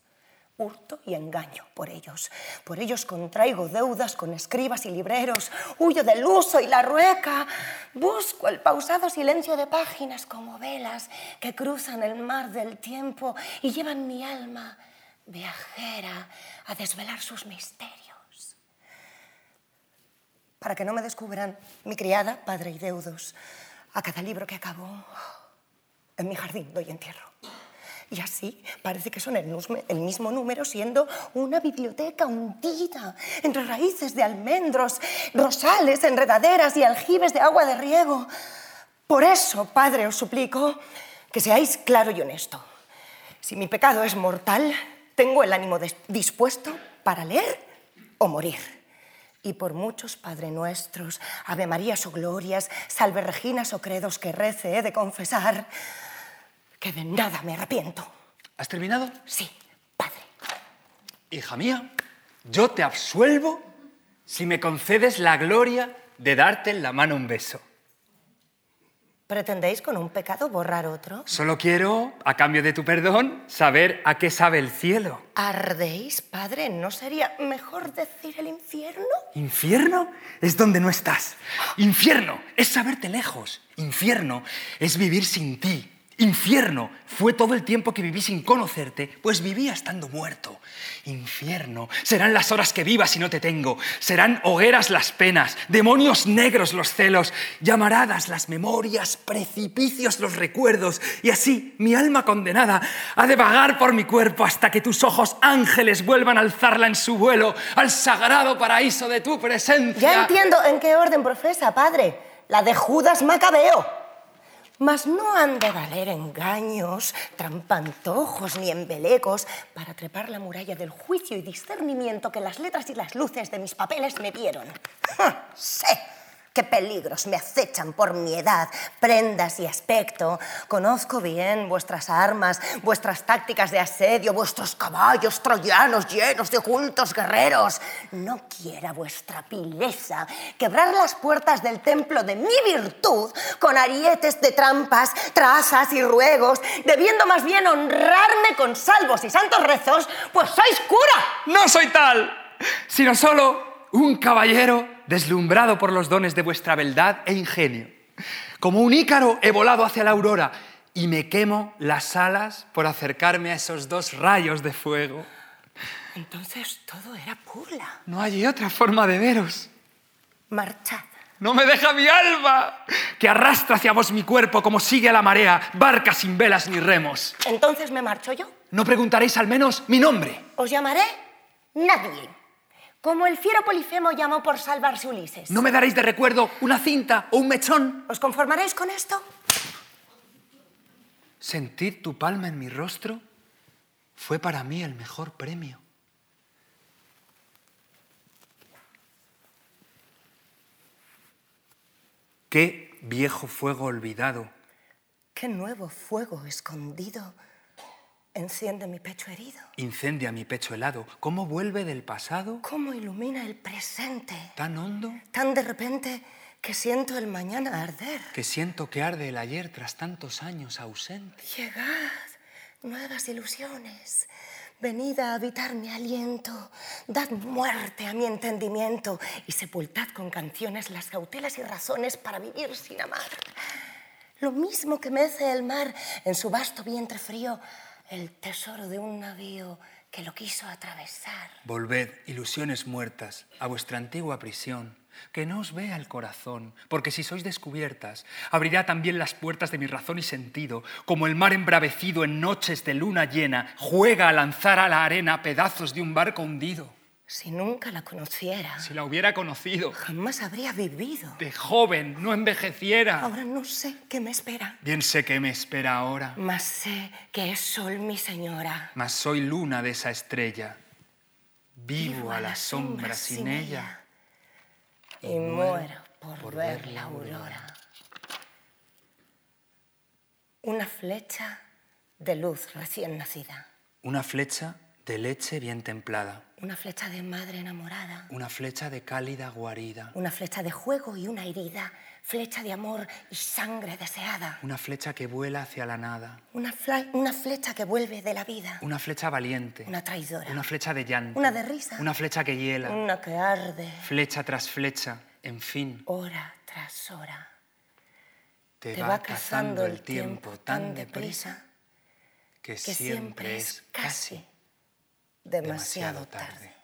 Hurto y engaño por ellos. Por ellos contraigo deudas con escribas y libreros. Huyo del uso y la rueca. Busco el pausado silencio de páginas como velas que cruzan el mar del tiempo y llevan mi alma viajera a desvelar sus misterios. Para que no me descubran mi criada, padre y deudos, a cada libro que acabo, en mi jardín doy entierro. Y así parece que son el, el mismo número, siendo una biblioteca hundida entre raíces de almendros, rosales, enredaderas y aljibes de agua de riego. Por eso, Padre, os suplico que seáis claro y honesto. Si mi pecado es mortal, tengo el ánimo dispuesto para leer o morir. Y por muchos Padre Nuestros, Ave Marías o Glorias, Salve Reginas o credos que rece he de confesar que de nada me arrepiento. ¿Has terminado? Sí, Padre. Hija mía, yo te absuelvo si me concedes la gloria de darte en la mano un beso. ¿Pretendéis con un pecado borrar otro? Solo quiero, a cambio de tu perdón, saber a qué sabe el cielo. ¿Ardéis, Padre? ¿No sería mejor decir el infierno? ¿Infierno? Es donde no estás. Infierno es saberte lejos. Infierno es vivir sin ti. Infierno fue todo el tiempo que viví sin conocerte, pues vivía estando muerto. Infierno serán las horas que vivas si no te tengo. Serán hogueras las penas, demonios negros los celos, llamaradas las memorias, precipicios los recuerdos. Y así mi alma condenada ha de vagar por mi cuerpo hasta que tus ojos ángeles vuelvan a alzarla en su vuelo al sagrado paraíso de tu presencia. Ya entiendo en qué orden profesa, Padre. La de Judas Macabeo. Mas no han de valer engaños, trampantojos ni embelecos para trepar la muralla del juicio y discernimiento que las letras y las luces de mis papeles me dieron. ¡Ja! Qué peligros me acechan por mi edad, prendas y aspecto. Conozco bien vuestras armas, vuestras tácticas de asedio, vuestros caballos troyanos llenos de ocultos guerreros. No quiera vuestra pileza quebrar las puertas del templo de mi virtud con arietes de trampas, trazas y ruegos, debiendo más bien honrarme con salvos y santos rezos, pues sois cura. No soy tal, sino solo un caballero deslumbrado por los dones de vuestra beldad e ingenio. Como un ícaro he volado hacia la aurora y me quemo las alas por acercarme a esos dos rayos de fuego. Entonces todo era burla. No hay otra forma de veros. Marchad. No me deja mi alma, que arrastra hacia vos mi cuerpo como sigue a la marea, barca sin velas ni remos. Entonces me marcho yo. ¿No preguntaréis al menos mi nombre? Os llamaré nadie. Como el fiero Polifemo llamó por salvarse Ulises. ¿No me daréis de recuerdo una cinta o un mechón? ¿Os conformaréis con esto? Sentir tu palma en mi rostro fue para mí el mejor premio. Qué viejo fuego olvidado. Qué nuevo fuego escondido enciende mi pecho herido. Incendia mi pecho helado. ¿Cómo vuelve del pasado? ¿Cómo ilumina el presente? ¿Tan hondo? Tan de repente que siento el mañana arder. Que siento que arde el ayer tras tantos años ausente. Llegad, nuevas ilusiones. Venid a habitar mi aliento, dad muerte a mi entendimiento y sepultad con canciones las cautelas y razones para vivir sin amar. Lo mismo que mece el mar en su vasto vientre frío, el tesoro de un navío que lo quiso atravesar. Volved, ilusiones muertas, a vuestra antigua prisión, que no os vea el corazón, porque si sois descubiertas, abrirá también las puertas de mi razón y sentido, como el mar embravecido en noches de luna llena juega a lanzar a la arena pedazos de un barco hundido. Si nunca la conociera, Si la hubiera conocido, jamás habría vivido. de joven, no envejeciera. Ahora no sé qué me espera, Bien sé que me espera ahora, mas sé que es sol mi señora. mas soy luna de esa estrella. Vivo a la sombra sin ella. y muero por, ver la aurora. Una flecha de luz recién nacida, Una flecha de leche bien templada, una flecha de madre enamorada, una flecha de cálida guarida, una flecha de juego y una herida, flecha de amor y sangre deseada, una flecha que vuela hacia la nada, una, flecha que vuelve de la vida, una flecha valiente, una traidora, una flecha de llanto, Una de risa. una flecha que hiela, una que arde, flecha tras flecha, en fin, hora tras hora. te, Te va va cazando el tiempo tan deprisa deprisa que que siempre es casi demasiado demasiado tarde. tarde.